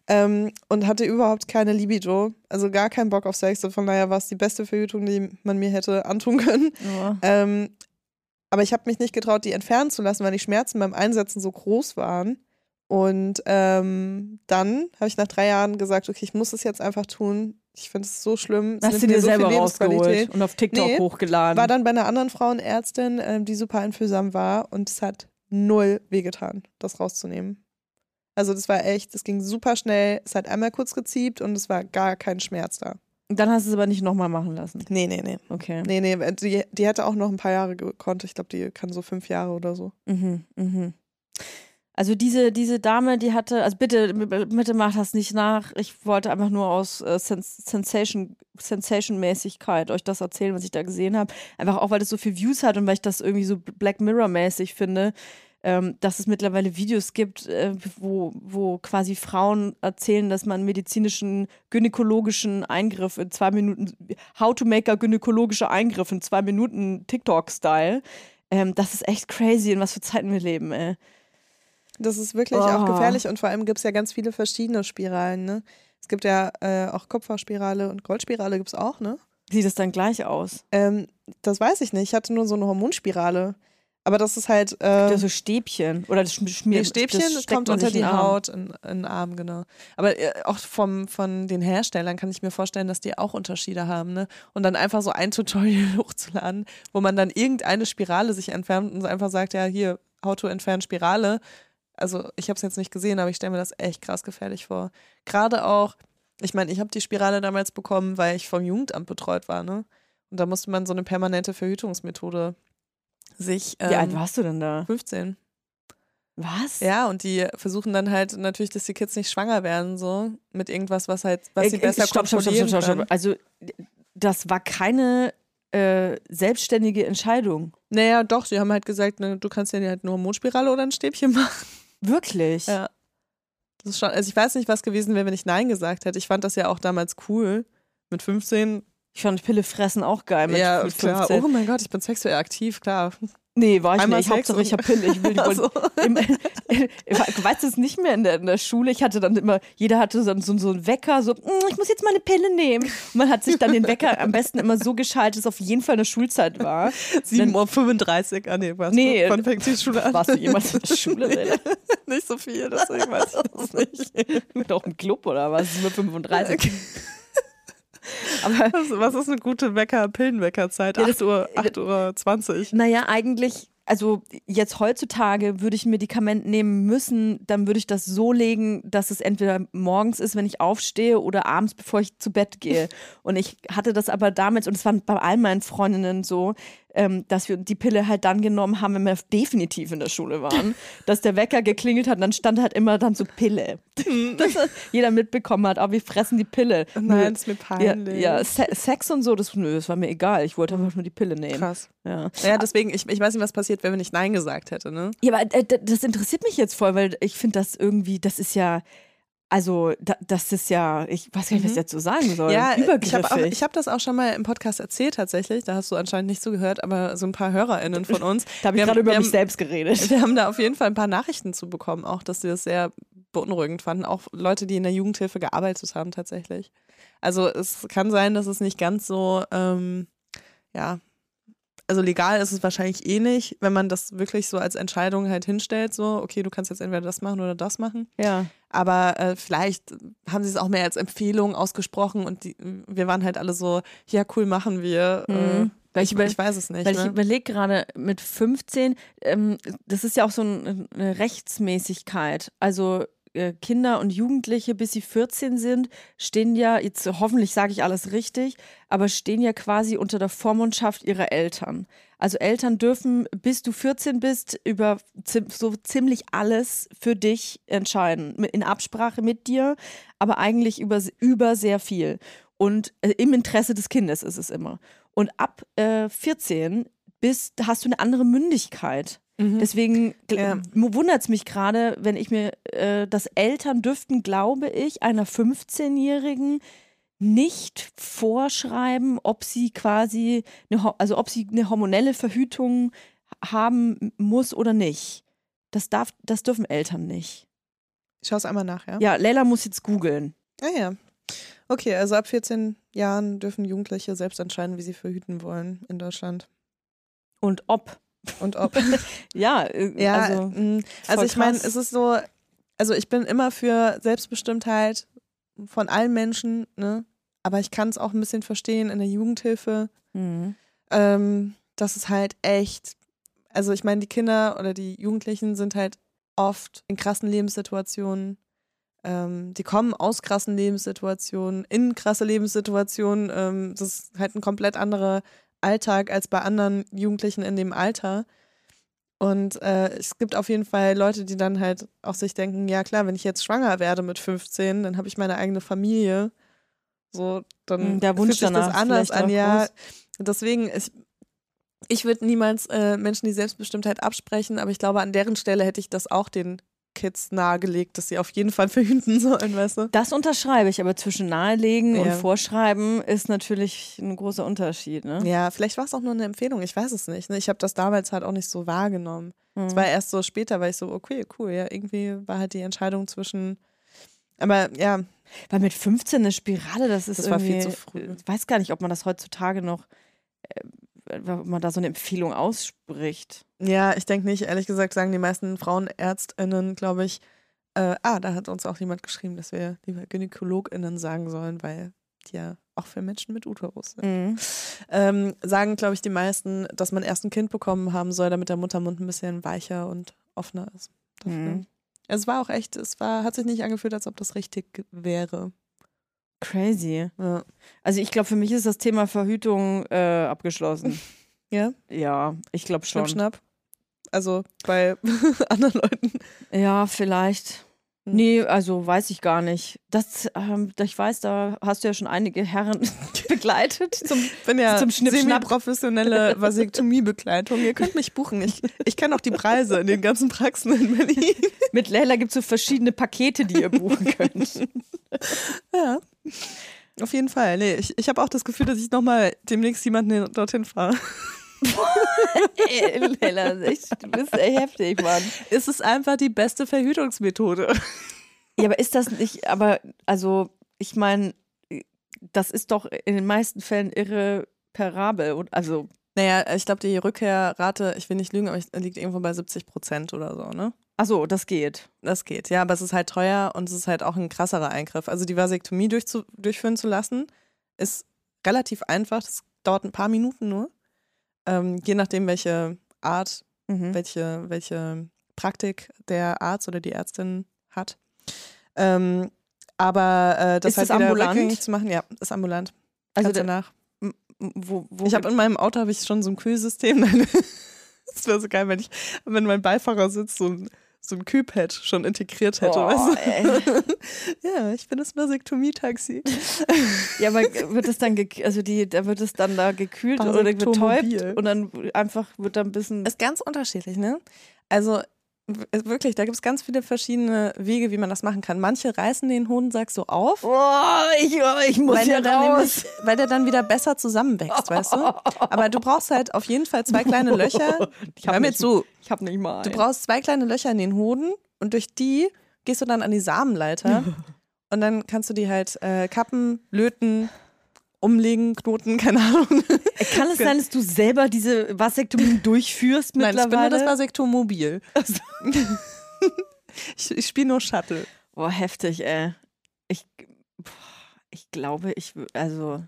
Ähm, und hatte überhaupt keine Libido, also gar keinen Bock auf Sex. Von daher war es die beste Verhütung, die man mir hätte antun können. Ja. Ähm, aber ich habe mich nicht getraut, die entfernen zu lassen, weil die Schmerzen beim Einsetzen so groß waren. Und ähm, dann habe ich nach drei Jahren gesagt, okay, ich muss es jetzt einfach tun. Ich finde es so schlimm. Es Hast du dir so selber rausgeholt und auf TikTok Nee, hochgeladen? War dann bei einer anderen Frauenärztin, ähm, die super einfühlsam war und es hat null wehgetan, das rauszunehmen. Also das war echt, es ging super schnell, es hat einmal kurz geziebt und es war gar kein Schmerz da. Dann hast du es aber nicht nochmal machen lassen. Nee, nee, nee. Okay. Nee, nee, die, die hätte auch noch ein paar Jahre gekonnt. Ich glaube, die kann so fünf Jahre oder so. Mhm, mhm. Also diese, diese Dame, die hatte, also bitte, bitte macht das nicht nach. Ich wollte einfach nur aus äh, Sens Sensation, Sensation-Mäßigkeit euch das erzählen, was ich da gesehen habe. Einfach auch, weil das so viel Views hat und weil ich das irgendwie so Black Mirror-mäßig finde, ähm, dass es mittlerweile Videos gibt, äh, wo, wo quasi Frauen erzählen, dass man medizinischen, gynäkologischen Eingriff in zwei Minuten, how to make a gynäkologischer Eingriff in zwei Minuten TikTok-Style. Ähm, das ist echt crazy, in was für Zeiten wir leben, ey. Das ist wirklich Oh. auch gefährlich und vor allem gibt es ja ganz viele verschiedene Spiralen. Ne? Es gibt ja äh, auch Kupferspirale und Goldspirale gibt es auch, ne? Sieht es dann gleich aus? Ähm, das weiß ich nicht. Ich hatte nur so eine Hormonspirale. Aber das ist halt. Ja, Äh, so Stäbchen. Oder das Sch- Schmier Nee, Stäbchen das kommt unter die Arm. Haut, in, in den Arm, genau. Aber äh, auch vom, von den Herstellern kann ich mir vorstellen, dass die auch Unterschiede haben. Ne? Und dann einfach so ein Tutorial hochzuladen, wo man dann irgendeine Spirale sich entfernt und einfach sagt, ja, hier, Auto entfernen Spirale. Also ich habe es jetzt nicht gesehen, aber ich stelle mir das echt krass gefährlich vor. Gerade auch, ich meine, ich habe die Spirale damals bekommen, weil ich vom Jugendamt betreut war. Ne? Und da musste man so eine permanente Verhütungsmethode sich... Wie alt ähm, warst du denn da? 15. Was? Ja, und die versuchen dann halt natürlich, dass die Kids nicht schwanger werden, so mit irgendwas, was halt, was sie äh, besser stopp, stopp, stopp, kontrollieren stopp, stopp, können. stopp. Also, das war keine äh, selbstständige Entscheidung. Naja, doch, sie haben halt gesagt, ne, du kannst ja halt eine Hormonspirale oder ein Stäbchen machen. Wirklich? Ja. Das ist schon, also ich weiß nicht, was gewesen wäre, wenn ich Nein gesagt hätte. Ich fand das ja auch damals cool. Mit 15. Ich fand Pille fressen auch geil mit, ja, mit klar. 15. Oh mein Gott, ich bin sexuell aktiv, klar. Nee, war ich Einmal nicht. Hauptsache ich und- hab Pille. Ich will die Also. Im, ich weiß es nicht mehr in der, in der Schule. Ich hatte dann immer, jeder hatte so, so, so einen Wecker, so, "Mm, ich muss jetzt mal eine Pille nehmen. Und man hat sich dann den Wecker am besten immer so geschaltet, dass es auf jeden Fall eine Schulzeit war. 7.35 Uhr. Ah, nee, was? Nee, Wann fängt die Schule an? Warst du jemals in der Schule? Lena? nicht so viel, deswegen weiß ich das nicht. Doch im Club oder was? Mit 35. Aber Was, was ist eine gute Wecker, Pillenweckerzeit? Ja, das- 8 Uhr, 8 Uhr 20. Naja, eigentlich, also jetzt heutzutage würde ich ein Medikament nehmen müssen, dann würde ich das so legen, dass es entweder morgens ist, wenn ich aufstehe, oder abends, bevor ich zu Bett gehe. Und ich hatte das aber damals, und es war bei all meinen Freundinnen so, ähm, dass wir die Pille halt dann genommen haben, wenn wir definitiv in der Schule waren, dass der Wecker geklingelt hat und dann stand halt immer dann so Pille. dass jeder mitbekommen hat, aber wir fressen die Pille. Nein, Nö. das ist mir Ja, peinlich. ja, Se Sex und so, das, nö, das war mir egal. Ich wollte einfach nur die Pille nehmen. Krass. Ja. Ja, deswegen, ich, ich weiß nicht, was passiert, wenn wir nicht Nein gesagt hätte, ne? Ja, aber äh, das interessiert mich jetzt voll, weil ich finde das irgendwie, das ist ja, also da, das ist ja, ich weiß gar nicht, was ich dazu sagen soll. Mhm. Ja, ich habe hab das auch schon mal im Podcast erzählt tatsächlich. Da hast du anscheinend nicht zugehört, aber so ein paar HörerInnen von uns. da habe ich gerade über mich haben- selbst geredet. Wir haben da auf jeden Fall ein paar Nachrichten zu bekommen, auch, dass sie das sehr beunruhigend fanden. Auch Leute, die in der Jugendhilfe gearbeitet haben, tatsächlich. Also es kann sein, dass es nicht ganz so, ähm, ja, also legal ist es wahrscheinlich eh nicht, wenn man das wirklich so als Entscheidung halt hinstellt, so, okay, du kannst jetzt entweder das machen oder das machen. Ja. Aber äh, vielleicht haben sie es auch mehr als Empfehlung ausgesprochen und die, wir waren halt alle so, ja, cool, machen wir. Mhm. Äh, Weil ich, ich ich weiß es nicht. Weil ich ne? überlege gerade mit 15, ähm, das ist ja auch so ein, eine Rechtsmäßigkeit. Also äh, Kinder und Jugendliche, bis sie 14 sind, stehen ja, jetzt hoffentlich sage ich alles richtig, aber stehen ja quasi unter der Vormundschaft ihrer Eltern. Also Eltern dürfen, bis du 14 bist, über so ziemlich alles für dich entscheiden. In Absprache mit dir, aber eigentlich über, über sehr viel. Und äh, im Interesse des Kindes ist es immer. Und ab äh, 14 bist, hast du eine andere Mündigkeit. Mhm. Deswegen Ja. wundert es mich gerade, wenn ich mir, äh, dass Eltern dürften, glaube ich, einer 15-Jährigen nicht vorschreiben, ob sie quasi, eine, Ho- also ob sie eine hormonelle Verhütung haben muss oder nicht. Das, darf, das dürfen Eltern nicht. Ich schaue es einmal nach, ja? Ja, Leila muss jetzt googeln. Ah ja. Okay, also ab 14 Jahren dürfen Jugendliche selbst entscheiden, wie sie verhüten wollen in Deutschland. Und ob. Und ob. Ja, äh, ja, also. mm, also ich meine, es ist so, also ich bin immer für Selbstbestimmtheit von allen Menschen, ne? Aber ich kann es auch ein bisschen verstehen in der Jugendhilfe, Mhm. ähm, dass es halt echt, also ich meine, die Kinder oder die Jugendlichen sind halt oft in krassen Lebenssituationen. Ähm, die kommen aus krassen Lebenssituationen, in krasse Lebenssituationen. Ähm, das ist halt ein komplett anderer Alltag als bei anderen Jugendlichen in dem Alter. Und äh, es gibt auf jeden Fall Leute, die dann halt auch sich denken, ja klar, wenn ich jetzt schwanger werde mit 15, dann habe ich meine eigene Familie. So, dann Mm, Der Wunsch fühlt sich das anders an. Ja, groß. deswegen, ich, ich würde niemals äh, Menschen die Selbstbestimmtheit absprechen, aber ich glaube, an deren Stelle hätte ich das auch den Kids nahegelegt, dass sie auf jeden Fall verhüten sollen, weißt du? Das unterschreibe ich, aber zwischen nahelegen und Ja. vorschreiben ist natürlich ein großer Unterschied. Ne? Ja, vielleicht war es auch nur eine Empfehlung, ich weiß es nicht. Ne? Ich habe das damals halt auch nicht so wahrgenommen. Es Mhm. war erst so später, weil ich so, okay, cool, ja, irgendwie war halt die Entscheidung zwischen. Aber ja, Weil mit 15 eine Spirale, das ist Das war viel zu früh. Ich weiß gar nicht, ob man das heutzutage noch, äh, ob man da so eine Empfehlung ausspricht. Ja, ich denke nicht, ehrlich gesagt, sagen die meisten FrauenärztInnen, glaube ich, äh, ah, da hat uns auch jemand geschrieben, dass wir lieber GynäkologInnen sagen sollen, weil die ja auch für Menschen mit Uterus sind. Mhm. Ähm, sagen, glaube ich, die meisten, dass man erst ein Kind bekommen haben soll, damit der Muttermund ein bisschen weicher und offener ist. Mhm. Es war auch echt, es war, hat sich nicht angefühlt, als ob das richtig wäre. Crazy. Ja. Also ich glaube, für mich ist das Thema Verhütung äh, abgeschlossen. Ja? ja, ich glaube schon. Schnapp, schnapp. Also bei anderen Leuten. Ja, vielleicht. Hm. Nee, also weiß ich gar nicht. Das, ähm, ich weiß, da hast du ja schon einige Herren begleitet. Zum, Ich bin ja Zum Schnipp-Schnapp. semi-professionelle Vasektomie-Begleitung. Ihr könnt mich buchen. Ich, ich kenne auch die Preise in den ganzen Praxen in Berlin. mit Leila gibt es so verschiedene Pakete, die ihr buchen könnt. Ja. Auf jeden Fall. Nee, ich, ich habe auch das Gefühl, dass ich nochmal demnächst jemanden hin- dorthin fahre. Ey, Leila, echt, du bist echt heftig, Mann. Es ist einfach die beste Verhütungsmethode. Ja, aber ist das nicht, aber, also, ich meine, das ist doch in den meisten Fällen irreparabel. Und, also, Naja, ich glaube, die Rückkehrrate, ich will nicht lügen, aber ich, liegt irgendwo bei 70 Prozent oder so, ne? achso, das geht. Das geht, ja, aber es ist halt teuer und es ist halt auch ein krasserer Eingriff. Also die Vasektomie durchzu, durchführen zu lassen, ist relativ einfach. Das dauert ein paar Minuten nur. Ähm, je nachdem, welche Art, Mhm. welche, welche Praktik der Arzt oder die Ärztin hat. Ähm, aber äh, das Ist halt das wieder rückgängig zu machen, ja, ist ambulant. Also, danach. wo, wo Ich habe in meinem Auto habe ich schon so ein Kühlsystem. Das wäre so geil, wenn ich, wenn mein Beifahrersitz so ein, so ein Kühlpad schon integriert hätte. Oh, weißt du? ja, ich bin das Vasektomie-Taxi. Ja, aber wird es dann, also die, da wird es dann da gekühlt oder betäubt und dann einfach wird da ein bisschen. Ist ganz unterschiedlich, ne? Also wirklich, da gibt es ganz viele verschiedene Wege, wie man das machen kann. Manche reißen den Hodensack so auf, Oh, ich, ich muss weil hier der, dann raus. nämlich, weil der dann wieder besser zusammenwächst, weißt du? Aber du brauchst halt auf jeden Fall zwei kleine Löcher. Ich hab Hör mir zu. Ich habe nicht mal. Du brauchst zwei kleine Löcher in den Hoden und durch die gehst du dann an die Samenleiter und dann kannst du die halt äh, kappen, löten, umlegen, knoten, keine Ahnung. Kann es sein, dass du selber diese Vasektomien durchführst Nein, ich bin nur mittlerweile? das Vasektomobil. ich ich spiele nur Shuttle. Boah, heftig, ey. Ich, boah, ich glaube, ich, also,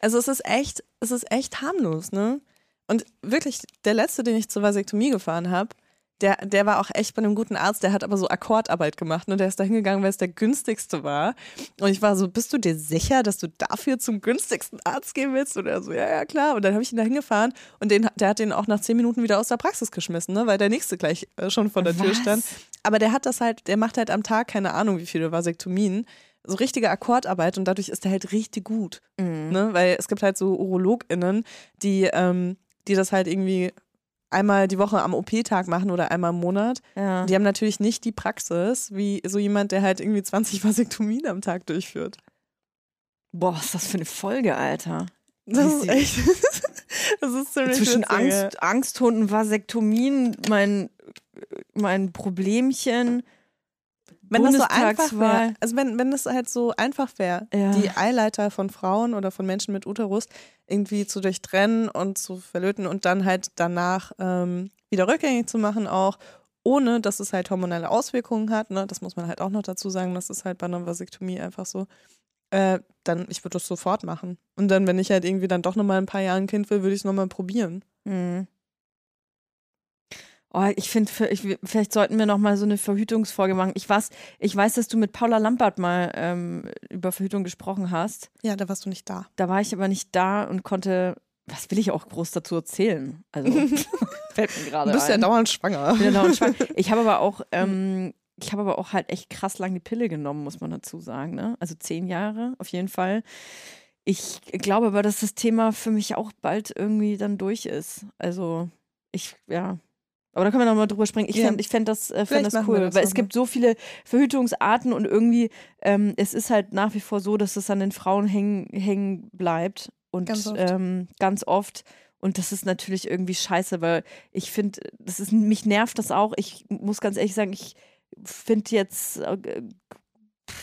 Also es ist echt, es ist echt harmlos, ne? Und wirklich, der letzte, den ich zur Vasektomie gefahren habe, der, der war auch echt bei einem guten Arzt, der hat aber so Akkordarbeit gemacht. Ne? Der ist da hingegangen, weil es der günstigste war. Und ich war so, bist du dir sicher, dass du dafür zum günstigsten Arzt gehen willst? Und er so, ja, ja, klar. Und dann habe ich ihn da hingefahren und den, der hat den auch nach zehn Minuten wieder aus der Praxis geschmissen, ne? weil der nächste gleich äh, schon vor der Tür Was? stand. Aber der hat das halt, der macht halt am Tag keine Ahnung, wie viele Vasektomien. So richtige Akkordarbeit und dadurch ist er halt richtig gut. mhm. Ne? Weil es gibt halt so UrologInnen, die, ähm, die das halt irgendwie einmal die Woche am OP-Tag machen oder einmal im Monat. ja. Die haben natürlich nicht die Praxis wie so jemand, der halt irgendwie 20 Vasektomien am Tag durchführt. Boah, was ist das für eine Folge, Alter? Das ist echt. Das ist ziemlich Zwischen Angst, Angsthunden, Vasektomien, mein, mein Problemchen. Wenn das so einfach wäre, also wenn, wenn das halt so einfach wäre, Ja. die Eileiter von Frauen oder von Menschen mit Uterus irgendwie zu durchtrennen und zu verlöten und dann halt danach ähm, wieder rückgängig zu machen auch, ohne dass es halt hormonelle Auswirkungen hat, ne? das muss man halt auch noch dazu sagen, das ist halt bei einer Vasektomie einfach so, äh, dann, ich würde das sofort machen. Und dann, wenn ich halt irgendwie dann doch nochmal ein paar Jahre ein Kind will, würde ich es nochmal probieren. Mhm. Oh, ich finde, ich, vielleicht sollten wir noch mal so eine Verhütungsfolge machen. Ich weiß, ich weiß, dass du mit Paula Lampert mal ähm, über Verhütung gesprochen hast. Ja, da warst du nicht da. Da war ich aber nicht da und konnte, was will ich auch groß dazu erzählen? Also, fällt mir gerade Du bist ja ein. dauernd schwanger. Ich bin ja dauernd schwanger. Ich habe aber auch, ähm, ich habe aber auch halt echt krass lang die Pille genommen, muss man dazu sagen. Ne? Also zehn Jahre auf jeden Fall. Ich glaube aber, dass das Thema für mich auch bald irgendwie dann durch ist. Also ich, ja. Aber da können wir nochmal drüber sprechen. Ich Ja. fände fänd das, äh, fänd das cool, das weil es gibt so viele Verhütungsarten und irgendwie, ähm, es ist halt nach wie vor so, dass es an den Frauen hängen, hängen bleibt. Und Ganz oft. Ähm, ganz oft. Und das ist natürlich irgendwie scheiße, weil ich finde, das ist, mich nervt das auch. Ich muss ganz ehrlich sagen, ich finde jetzt äh,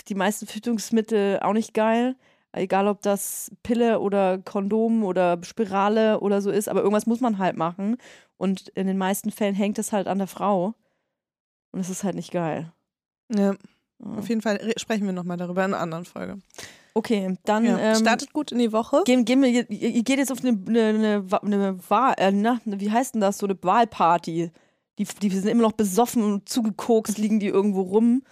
die meisten Verhütungsmittel auch nicht geil. Egal, ob das Pille oder Kondom oder Spirale oder so ist, aber irgendwas muss man halt machen. Und in den meisten Fällen hängt es halt an der Frau. Und es ist halt nicht geil. Ja, auf jeden Fall re- sprechen wir nochmal darüber in einer anderen Folge. Okay, dann Ja. ähm, Startet gut in die Woche. gehen, gehen wir, ihr, geht jetzt auf eine, eine, eine, eine Wahl, äh, na, wie heißt denn das, so eine Wahlparty. Die, die sind immer noch besoffen und zugekokst, liegen die irgendwo rum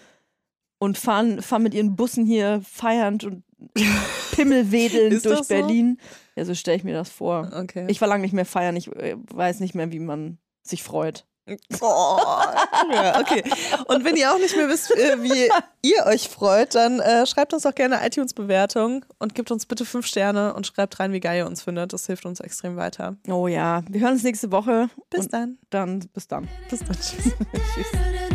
und fahren, fahren mit ihren Bussen hier feiernd und pimmelwedelnd Ist durch so? Berlin. Ja, so stelle ich mir das vor. Okay. Ich war lange nicht mehr feiern, ich äh, weiß nicht mehr, wie man sich freut. Oh, ja, okay. Und wenn ihr auch nicht mehr wisst, äh, wie ihr euch freut, dann äh, schreibt uns doch gerne iTunes-Bewertung und gebt uns bitte fünf Sterne und schreibt rein, wie geil ihr uns findet. Das hilft uns extrem weiter. Oh ja, wir hören uns nächste Woche. Bis und dann. dann, bis dann. Bis dann. Tschüss.